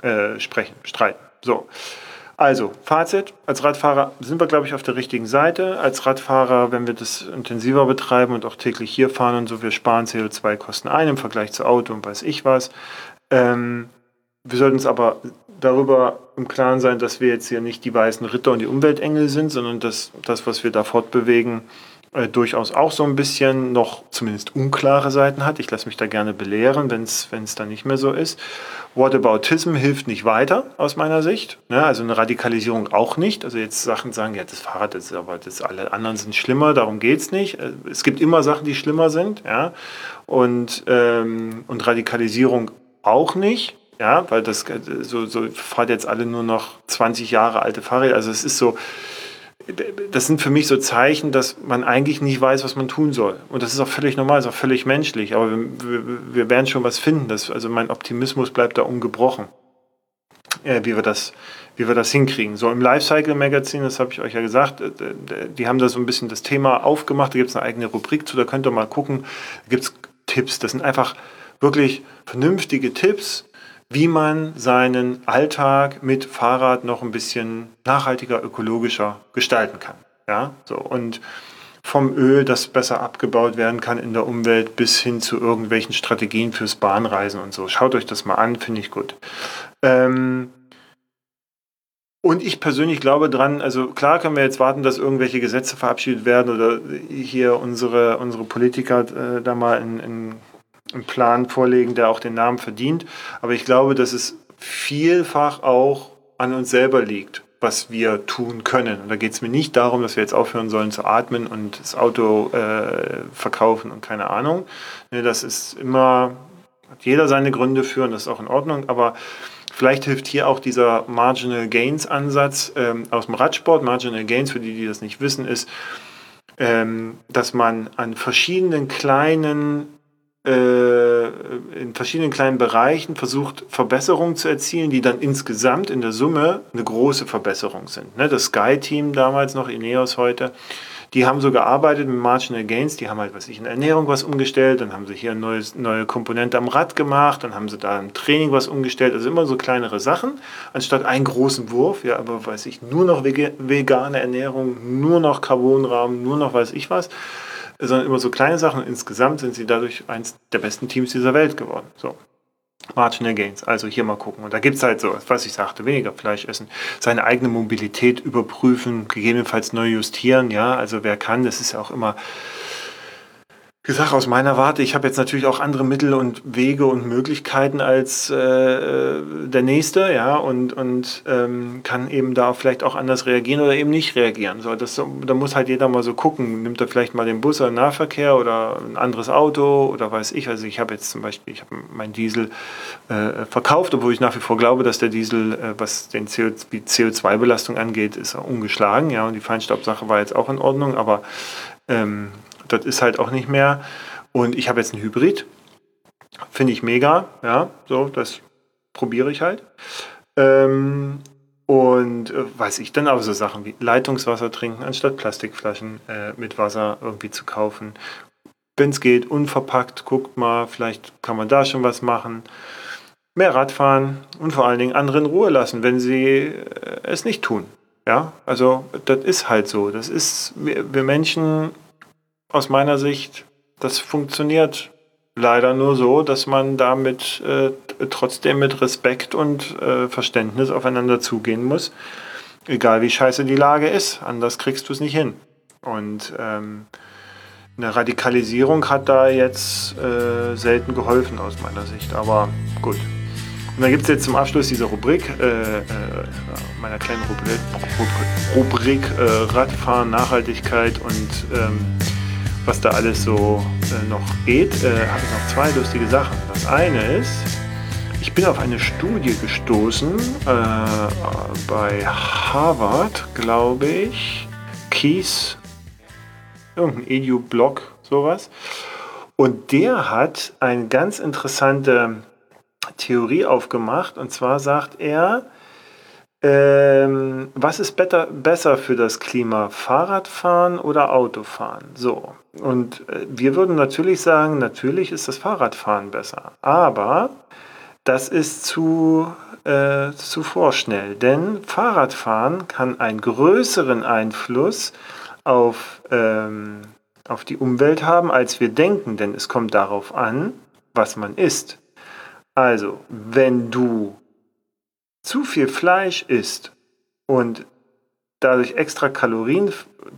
äh, sprechen, streiten. So. Also, Fazit, als Radfahrer sind wir, glaube ich, auf der richtigen Seite. Als Radfahrer, wenn wir das intensiver betreiben und auch täglich hier fahren und so, wir sparen CO2-Kosten ein im Vergleich zu Auto und weiß ich was. Ähm, wir sollten uns aber darüber im Klaren sein, dass wir jetzt hier nicht die weißen Ritter und die Umweltengel sind, sondern dass das, was wir da fortbewegen, äh, durchaus auch so ein bisschen noch zumindest unklare Seiten hat. Ich lasse mich da gerne belehren, wenn es dann nicht mehr so ist. Whataboutism hilft nicht weiter aus meiner Sicht. Ne? Also eine Radikalisierung auch nicht. Also jetzt Sachen sagen, ja, das Fahrrad ist aber das, alle anderen sind schlimmer, darum geht es nicht. Äh, es gibt immer Sachen, die schlimmer sind. Ja? Und, ähm, und Radikalisierung auch nicht. Ja, weil das so, so fahrt jetzt alle nur noch 20 Jahre alte Fahrräder. Also es ist so, das sind für mich so Zeichen, dass man eigentlich nicht weiß, was man tun soll. Und das ist auch völlig normal, ist auch völlig menschlich. Aber wir, wir, wir werden schon was finden. Das, also mein Optimismus bleibt da ungebrochen, äh, wie, wir das, wie wir das hinkriegen. So im Lifecycle Magazine, das habe ich euch ja gesagt, äh, die haben da so ein bisschen das Thema aufgemacht. Da gibt es eine eigene Rubrik zu, da könnt ihr mal gucken. Da gibt es Tipps. Das sind einfach wirklich vernünftige Tipps, wie man seinen Alltag mit Fahrrad noch ein bisschen nachhaltiger, ökologischer gestalten kann. Ja, so und vom Öl, das besser abgebaut werden kann in der Umwelt, bis hin zu irgendwelchen Strategien fürs Bahnreisen und so. Schaut euch das mal an, finde ich gut. Ähm, und ich persönlich glaube dran, also klar können wir jetzt warten, dass irgendwelche Gesetze verabschiedet werden oder hier unsere, unsere Politiker äh, da mal in, in einen Plan vorlegen, der auch den Namen verdient. Aber ich glaube, dass es vielfach auch an uns selber liegt, was wir tun können. Und da geht es mir nicht darum, dass wir jetzt aufhören sollen zu atmen und das Auto äh, verkaufen und keine Ahnung. Nee, das ist immer, hat jeder seine Gründe für und das ist auch in Ordnung. Aber vielleicht hilft hier auch dieser Marginal Gains Ansatz ähm, aus dem Radsport. Marginal Gains, für die, die das nicht wissen, ist, ähm, dass man an verschiedenen kleinen in verschiedenen kleinen Bereichen versucht, Verbesserungen zu erzielen, die dann insgesamt in der Summe eine große Verbesserung sind. Ne, das Sky-Team damals noch, Ineos heute, die haben so gearbeitet mit Marginal Gains, die haben halt, was ich, in Ernährung was umgestellt, dann haben sie hier eine neue Komponente am Rad gemacht, dann haben sie da im Training was umgestellt, also immer so kleinere Sachen, anstatt einen großen Wurf, ja, aber weiß ich, nur noch vegane Ernährung, nur noch Carbonrahmen, nur noch weiß ich was sondern immer so kleine Sachen. Insgesamt sind sie dadurch eins der besten Teams dieser Welt geworden. So. Marginal Gains, also hier mal gucken. Und da gibt es halt so, was ich sagte, weniger Fleisch essen, seine eigene Mobilität überprüfen, gegebenenfalls neu justieren, ja, also wer kann, das ist ja auch immer gesagt, aus meiner Warte, ich habe jetzt natürlich auch andere Mittel und Wege und Möglichkeiten als äh, der Nächste, ja, und, und ähm, kann eben da vielleicht auch anders reagieren oder eben nicht reagieren. So, das, da muss halt jeder mal so gucken, nimmt er vielleicht mal den Bus oder den Nahverkehr oder ein anderes Auto oder weiß ich. Also ich habe jetzt zum Beispiel, ich habe meinen Diesel äh, verkauft, obwohl ich nach wie vor glaube, dass der Diesel, äh, was den CO, die CO2-Belastung angeht, ist ungeschlagen, ja, und die Feinstaubsache war jetzt auch in Ordnung, aber ähm, das ist halt auch nicht mehr. Und ich habe jetzt einen Hybrid. Finde ich mega. Ja, so, das probiere ich halt. Ähm, und äh, weiß ich dann aber so Sachen wie Leitungswasser trinken, anstatt Plastikflaschen äh, mit Wasser irgendwie zu kaufen. Wenn es geht, unverpackt, guckt mal, vielleicht kann man da schon was machen. Mehr Radfahren und vor allen Dingen andere in Ruhe lassen, wenn sie äh, es nicht tun. Ja, also das ist halt so. Das ist, wir, wir Menschen aus meiner Sicht, das funktioniert leider nur so, dass man damit äh, trotzdem mit Respekt und äh, Verständnis aufeinander zugehen muss. Egal wie scheiße die Lage ist, anders kriegst du es nicht hin. Und ähm, eine Radikalisierung hat da jetzt äh, selten geholfen aus meiner Sicht. Aber gut. Und dann gibt es jetzt zum Abschluss diese Rubrik, äh, äh, meiner kleinen Rubrik, Rubrik äh, Radfahren, Nachhaltigkeit und ähm, was da alles so äh, noch geht, äh, habe ich noch zwei lustige Sachen. Das eine ist, ich bin auf eine Studie gestoßen äh, bei Harvard, glaube ich, Keys, irgendein Edu-Blog, sowas. Und der hat eine ganz interessante Theorie aufgemacht. Und zwar sagt er, ähm, was ist better, besser für das Klima? Fahrradfahren oder Autofahren? So. Und äh, wir würden natürlich sagen, natürlich ist das Fahrradfahren besser. Aber das ist zu, äh, zu vorschnell, denn Fahrradfahren kann einen größeren Einfluss auf, ähm, auf die Umwelt haben, als wir denken, denn es kommt darauf an, was man isst. Also, wenn du zu viel Fleisch isst und dadurch extra Kalorien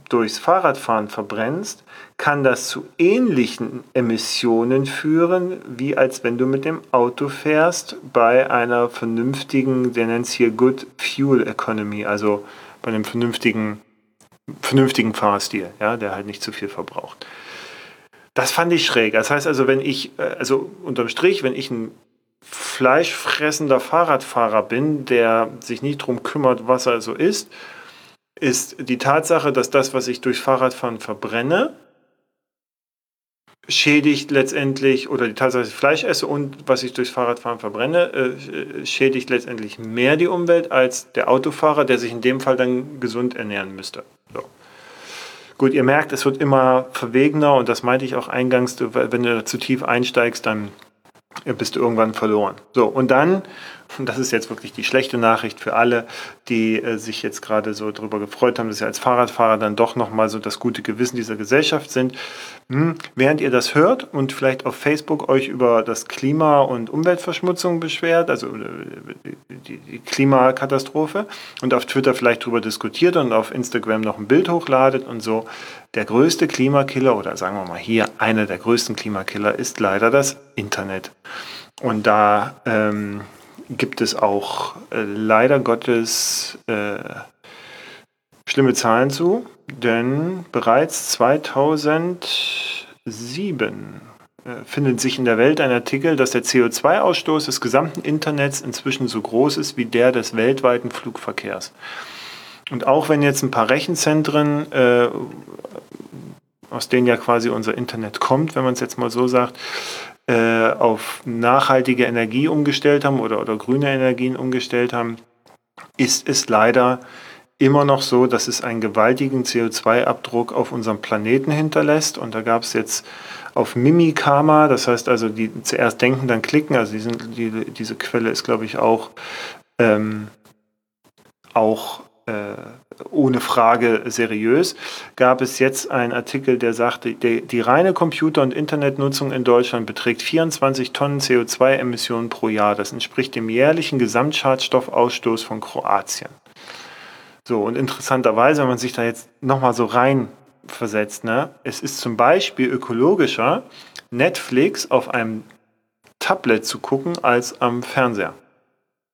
durchs Fahrradfahren verbrennst, kann das zu ähnlichen Emissionen führen, wie als wenn du mit dem Auto fährst bei einer vernünftigen, der nennt es hier Good Fuel Economy, also bei einem vernünftigen, vernünftigen Fahrstil, ja, der halt nicht zu viel verbraucht. Das fand ich schräg. Das heißt also, wenn ich, äh, also unterm Strich, wenn ich ein fleischfressender Fahrradfahrer bin, der sich nicht darum kümmert, was er so isst, ist die Tatsache, dass das, was ich durch Fahrradfahren verbrenne, schädigt letztendlich, oder die Tatsache, dass ich Fleisch esse und was ich durchs Fahrradfahren verbrenne, äh, schädigt letztendlich mehr die Umwelt als der Autofahrer, der sich in dem Fall dann gesund ernähren müsste. So. Gut, ihr merkt, es wird immer verwegener und das meinte ich auch eingangs, wenn du da zu tief einsteigst, dann bist du irgendwann verloren. So, und dann, das ist jetzt wirklich die schlechte Nachricht für alle, die äh, sich jetzt gerade so darüber gefreut haben, dass sie als Fahrradfahrer dann doch nochmal so das gute Gewissen dieser Gesellschaft sind. Hm, während ihr das hört und vielleicht auf Facebook euch über das Klima- und Umweltverschmutzung beschwert, also äh, die, die Klimakatastrophe, und auf Twitter vielleicht darüber diskutiert und auf Instagram noch ein Bild hochladet und so, der größte Klimakiller oder sagen wir mal hier einer der größten Klimakiller ist leider das Internet. Und da ähm, gibt es auch äh, leider Gottes äh, schlimme Zahlen zu, denn bereits 2007 äh, findet sich in der Welt ein Artikel, dass der CO2-Ausstoß des gesamten Internets inzwischen so groß ist wie der des weltweiten Flugverkehrs. Und auch wenn jetzt ein paar Rechenzentren, äh, aus denen ja quasi unser Internet kommt, wenn man es jetzt mal so sagt, äh, auf nachhaltige Energie umgestellt haben oder, oder grüne Energien umgestellt haben, ist es leider immer noch so, dass es einen gewaltigen CO2-Abdruck auf unserem Planeten hinterlässt. Und da gab es jetzt auf Mimikama, das heißt also, die zuerst denken, dann klicken, also die die, diese Quelle ist, glaube ich, auch, ähm, auch äh, ohne Frage seriös, gab es jetzt einen Artikel, der sagte, die, die reine Computer- und Internetnutzung in Deutschland beträgt 24 Tonnen CO2-Emissionen pro Jahr. Das entspricht dem jährlichen Gesamtschadstoffausstoß von Kroatien. So, und interessanterweise, wenn man sich da jetzt nochmal so rein versetzt. Ne? Es ist zum Beispiel ökologischer, Netflix auf einem Tablet zu gucken als am Fernseher,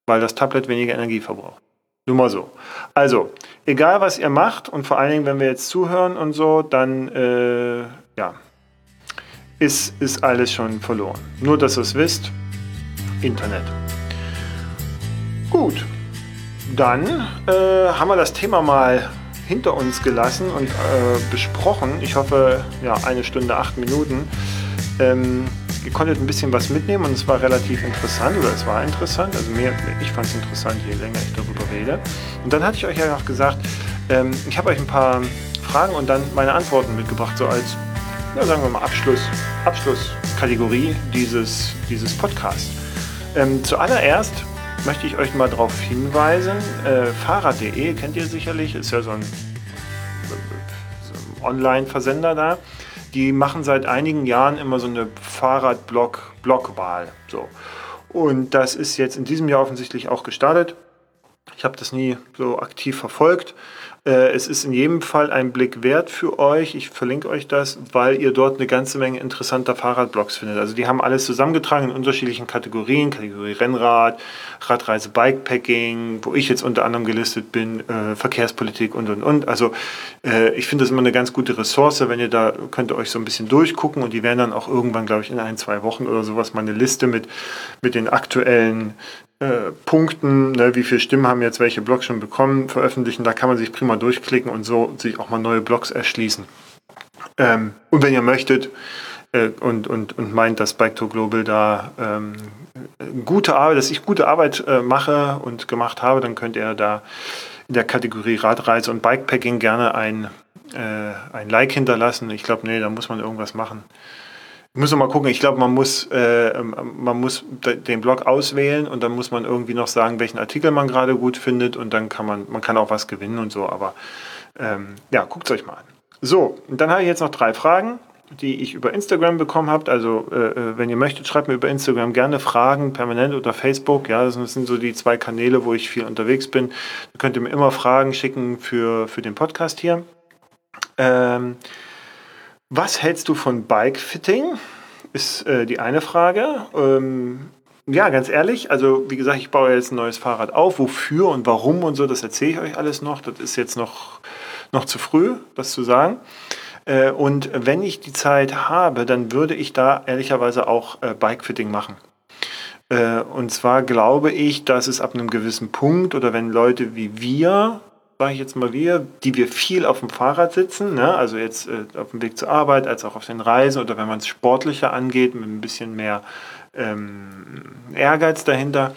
weil das Tablet weniger Energie verbraucht. Nur mal so. Also, egal was ihr macht und vor allen Dingen, wenn wir jetzt zuhören und so, dann äh, ja, ist, ist alles schon verloren. Nur, dass ihr es wisst, Internet. Gut, dann äh, haben wir das Thema mal hinter uns gelassen und äh, besprochen. Ich hoffe, ja, eine Stunde, acht Minuten. Ähm, ihr konntet ein bisschen was mitnehmen und es war relativ interessant oder es war interessant. Also mir, ich fand es interessant, je länger ich darüber rede. Und dann hatte ich euch ja auch gesagt, ähm, ich habe euch ein paar Fragen und dann meine Antworten mitgebracht, so als, ja, sagen wir mal, Abschluss, Abschlusskategorie dieses, dieses Podcasts. Ähm, zuallererst möchte ich euch mal darauf hinweisen, äh, Fahrrad.de kennt ihr sicherlich, ist ja so ein Online-Versender da. Die machen seit einigen Jahren immer so eine Fahrradblock-Blockwahl. So. Und das ist jetzt in diesem Jahr offensichtlich auch gestartet. Ich habe das nie so aktiv verfolgt, es ist in jedem Fall ein Blick wert für euch. Ich verlinke euch das, weil ihr dort eine ganze Menge interessanter Fahrradblogs findet. Also die haben alles zusammengetragen in unterschiedlichen Kategorien. Kategorie Rennrad, Radreise, Bikepacking, wo ich jetzt unter anderem gelistet bin, äh, Verkehrspolitik und, und, und. Also äh, ich finde das immer eine ganz gute Ressource, wenn ihr da, könnt ihr euch so ein bisschen durchgucken und die werden dann auch irgendwann, glaube ich, in ein, zwei Wochen oder sowas mal eine Liste mit, mit den aktuellen äh, Punkten, ne, wie viele Stimmen haben jetzt welche Blogs schon bekommen, veröffentlichen. Da kann man sich prima durchklicken und so sich auch mal neue Blogs erschließen. Ähm, und wenn ihr möchtet äh, und, und, und meint, dass Bike to Global da ähm, gute Arbeit, dass ich gute Arbeit äh, mache und gemacht habe, dann könnt ihr da in der Kategorie Radreise und Bikepacking gerne ein, äh, ein Like hinterlassen. Ich glaube, nee, da muss man irgendwas machen. Müssen wir mal gucken. Ich glaube, man muss, äh, man muss den Blog auswählen und dann muss man irgendwie noch sagen, welchen Artikel man gerade gut findet und dann kann man, man kann auch was gewinnen und so. Aber ähm, ja, guckt es euch mal an. So, dann habe ich jetzt noch drei Fragen, die ich über Instagram bekommen habe. Also, äh, äh, wenn ihr möchtet, schreibt mir über Instagram gerne Fragen, permanent oder Facebook. Ja, das sind so die zwei Kanäle, wo ich viel unterwegs bin. Da könnt ihr mir immer Fragen schicken für, für den Podcast hier. Ähm, was hältst du von Bike-Fitting? Ist äh, die eine Frage. Ähm, ja, ganz ehrlich, also wie gesagt, ich baue jetzt ein neues Fahrrad auf. Wofür und warum und so, das erzähle ich euch alles noch. Das ist jetzt noch, noch zu früh, das zu sagen. Äh, und wenn ich die Zeit habe, dann würde ich da ehrlicherweise auch äh, Bike-Fitting machen. Äh, und zwar glaube ich, dass es ab einem gewissen Punkt oder wenn Leute wie wir sage ich jetzt mal wir, die wir viel auf dem Fahrrad sitzen, ne? also jetzt äh, auf dem Weg zur Arbeit, als auch auf den Reisen oder wenn man es sportlicher angeht, mit ein bisschen mehr ähm, Ehrgeiz dahinter,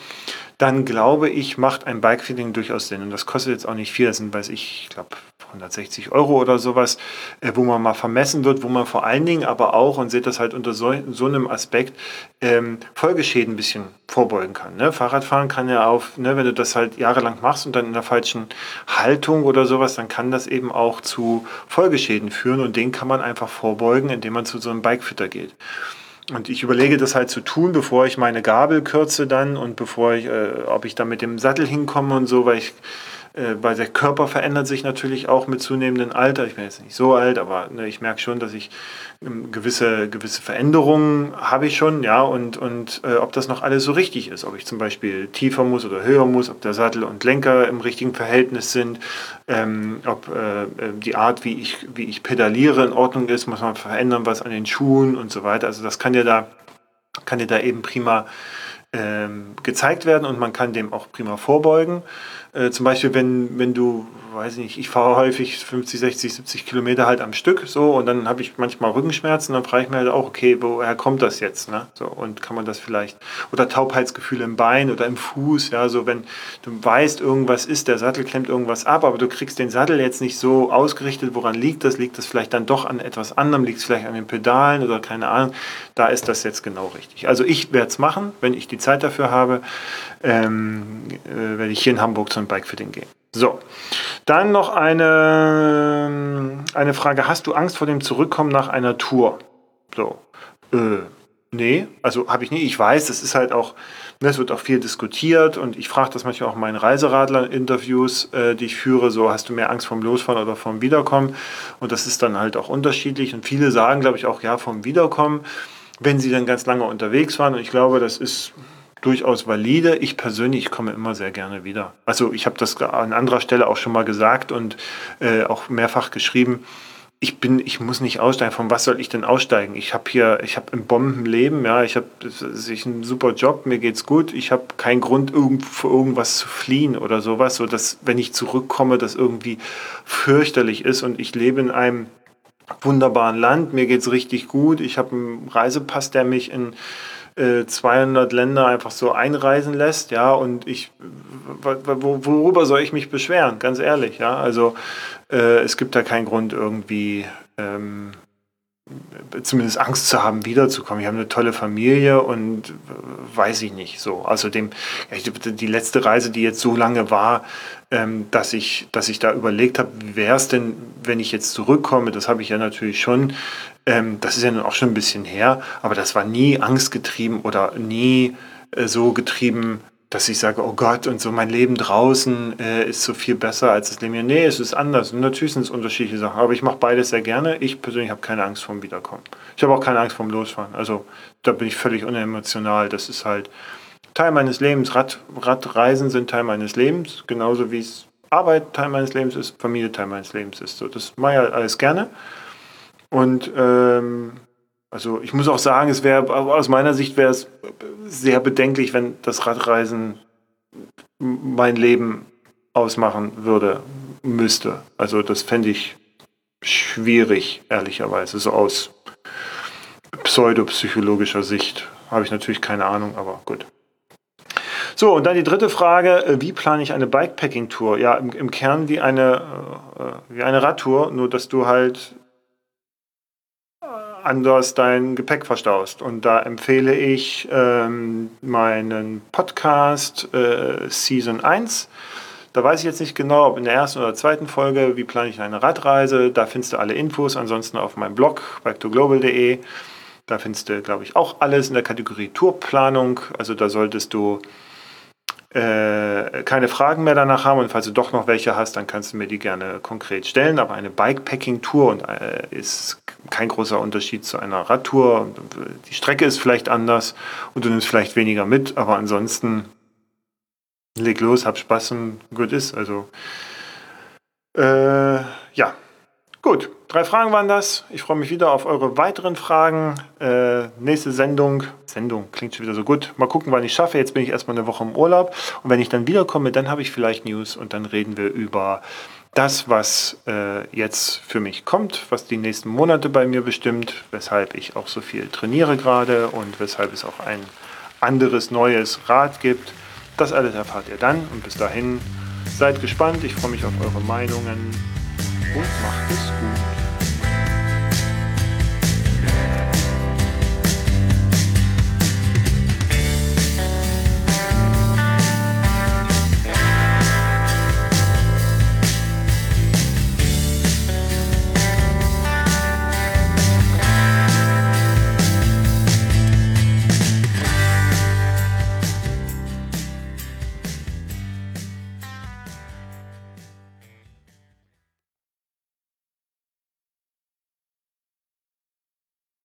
dann glaube ich, macht ein Bikefitting durchaus Sinn. Und das kostet jetzt auch nicht viel, das sind, weiß ich, ich glaube, 160 Euro oder sowas, äh, wo man mal vermessen wird, wo man vor allen Dingen aber auch, und seht das halt unter so, so einem Aspekt, ähm, Folgeschäden ein bisschen vorbeugen kann. Ne? Fahrradfahren kann ja auf, ne, wenn du das halt jahrelang machst und dann in der falschen Haltung oder sowas, dann kann das eben auch zu Folgeschäden führen und den kann man einfach vorbeugen, indem man zu so einem Bikefitter geht. Und ich überlege das halt zu tun, bevor ich meine Gabel kürze dann und bevor ich, äh, ob ich da mit dem Sattel hinkomme und so, weil ich weil der Körper verändert sich natürlich auch mit zunehmendem Alter. Ich bin jetzt nicht so alt, aber ne, ich merke schon, dass ich ähm, gewisse, gewisse Veränderungen habe ich schon, ja, und, und äh, ob das noch alles so richtig ist, ob ich zum Beispiel tiefer muss oder höher muss, ob der Sattel und Lenker im richtigen Verhältnis sind, ähm, ob äh, äh die Art, wie ich, wie ich pedaliere, in Ordnung ist, muss man verändern, was an den Schuhen und so weiter. Also das kann ja da, kann ja da eben prima gezeigt werden und man kann dem auch prima vorbeugen. Äh, zum Beispiel, wenn, wenn du, weiß ich nicht, ich fahre häufig 50, 60, 70 Kilometer halt am Stück so und dann habe ich manchmal Rückenschmerzen, dann frage ich mir halt auch, okay, woher kommt das jetzt? Ne? So, und kann man das vielleicht, oder Taubheitsgefühle im Bein oder im Fuß, ja, so wenn du weißt, irgendwas ist, der Sattel klemmt irgendwas ab, aber du kriegst den Sattel jetzt nicht so ausgerichtet, woran liegt das? Liegt das vielleicht dann doch an etwas anderem? Liegt es vielleicht an den Pedalen oder keine Ahnung? Da ist das jetzt genau richtig. Also ich werde es machen, wenn ich die Zeit dafür habe, ähm, äh, werde ich hier in Hamburg zum Bikefitting gehen. So, dann noch eine, eine Frage. Hast du Angst vor dem Zurückkommen nach einer Tour? So, äh, nee, also habe ich nie. Ich weiß, es ist halt auch, ne, es wird auch viel diskutiert und ich frage das manchmal auch in meinen Reiseradler-Interviews, äh, die ich führe, so hast du mehr Angst vom Losfahren oder vom Wiederkommen? Und das ist dann halt auch unterschiedlich und viele sagen, glaube ich, auch ja vom Wiederkommen, wenn sie dann ganz lange unterwegs waren und ich glaube, das ist durchaus valide. Ich persönlich komme immer sehr gerne wieder. Also ich habe das an anderer Stelle auch schon mal gesagt und äh, auch mehrfach geschrieben. Ich bin, ich muss nicht aussteigen. Von was soll ich denn aussteigen? Ich habe hier, ich habe ein Bombenleben, ja, ich habe einen super Job, mir geht's gut. Ich habe keinen Grund, irgend, für irgendwas zu fliehen oder sowas, so dass, wenn ich zurückkomme, das irgendwie fürchterlich ist und ich lebe in einem wunderbaren Land, mir geht's richtig gut. Ich habe einen Reisepass, der mich in 200 äh, Länder einfach so einreisen lässt, ja, und ich, worüber soll ich mich beschweren, ganz ehrlich, ja, also äh, es gibt da keinen Grund irgendwie, ähm, zumindest Angst zu haben, wiederzukommen. Ich habe eine tolle Familie und äh, weiß ich nicht so. Außerdem, die letzte Reise, die jetzt so lange war, ähm, dass, ich, dass ich da überlegt habe, wie wäre es denn, wenn ich jetzt zurückkomme, das habe ich ja natürlich schon, ähm, das ist ja nun auch schon ein bisschen her, aber das war nie angstgetrieben oder nie äh, so getrieben, dass ich sage, oh Gott, und so mein Leben draußen äh, ist so viel besser als das Leben hier. Nee, es ist anders. Und natürlich sind es unterschiedliche Sachen, aber ich mache beides sehr gerne. Ich persönlich habe keine Angst vorm Wiederkommen. Ich habe auch keine Angst vorm Losfahren. Also da bin ich völlig unemotional. Das ist halt Teil meines Lebens. Rad, Radreisen sind Teil meines Lebens, genauso wie es Arbeit Teil meines Lebens ist, Familie Teil meines Lebens ist. So, das mache ich halt alles gerne. Und ähm, also ich muss auch sagen, es wäre aus meiner Sicht wäre es sehr bedenklich, wenn das Radreisen mein Leben ausmachen würde, müsste. Also das fände ich schwierig, ehrlicherweise, so aus pseudopsychologischer Sicht. Habe ich natürlich keine Ahnung, aber gut. So, und dann die dritte Frage, wie plane ich eine Bikepacking-Tour? Ja, im, im, Kern wie eine, äh, wie eine Radtour, nur dass du halt anders dein Gepäck verstaust. Und da empfehle ich ähm, meinen Podcast äh, Season 1. Da weiß ich jetzt nicht genau, ob in der ersten oder zweiten Folge, wie plane ich eine Radreise. Da findest du alle Infos, ansonsten auf meinem Blog, bike2global.de. Da findest du, glaube ich, auch alles in der Kategorie Tourplanung. Also da solltest du äh, keine Fragen mehr danach haben und falls du doch noch welche hast, dann kannst du mir die gerne konkret stellen. Aber eine Bikepacking-Tour äh, ist kein großer Unterschied zu einer Radtour. Die Strecke ist vielleicht anders und du nimmst vielleicht weniger mit, aber ansonsten leg los, hab Spaß und gut ist. Also äh, ja, Gut, drei Fragen waren das. Ich freue mich wieder auf eure weiteren Fragen. Äh, nächste Sendung. Sendung klingt schon wieder so gut. Mal gucken, wann ich schaffe. Jetzt bin ich erstmal eine Woche im Urlaub. Und wenn ich dann wiederkomme, dann habe ich vielleicht News und dann reden wir über das, was äh, jetzt für mich kommt, was die nächsten Monate bei mir bestimmt, weshalb ich auch so viel trainiere gerade und weshalb es auch ein anderes neues Rad gibt. Das alles erfahrt ihr dann und bis dahin seid gespannt. Ich freue mich auf eure Meinungen und macht es gut.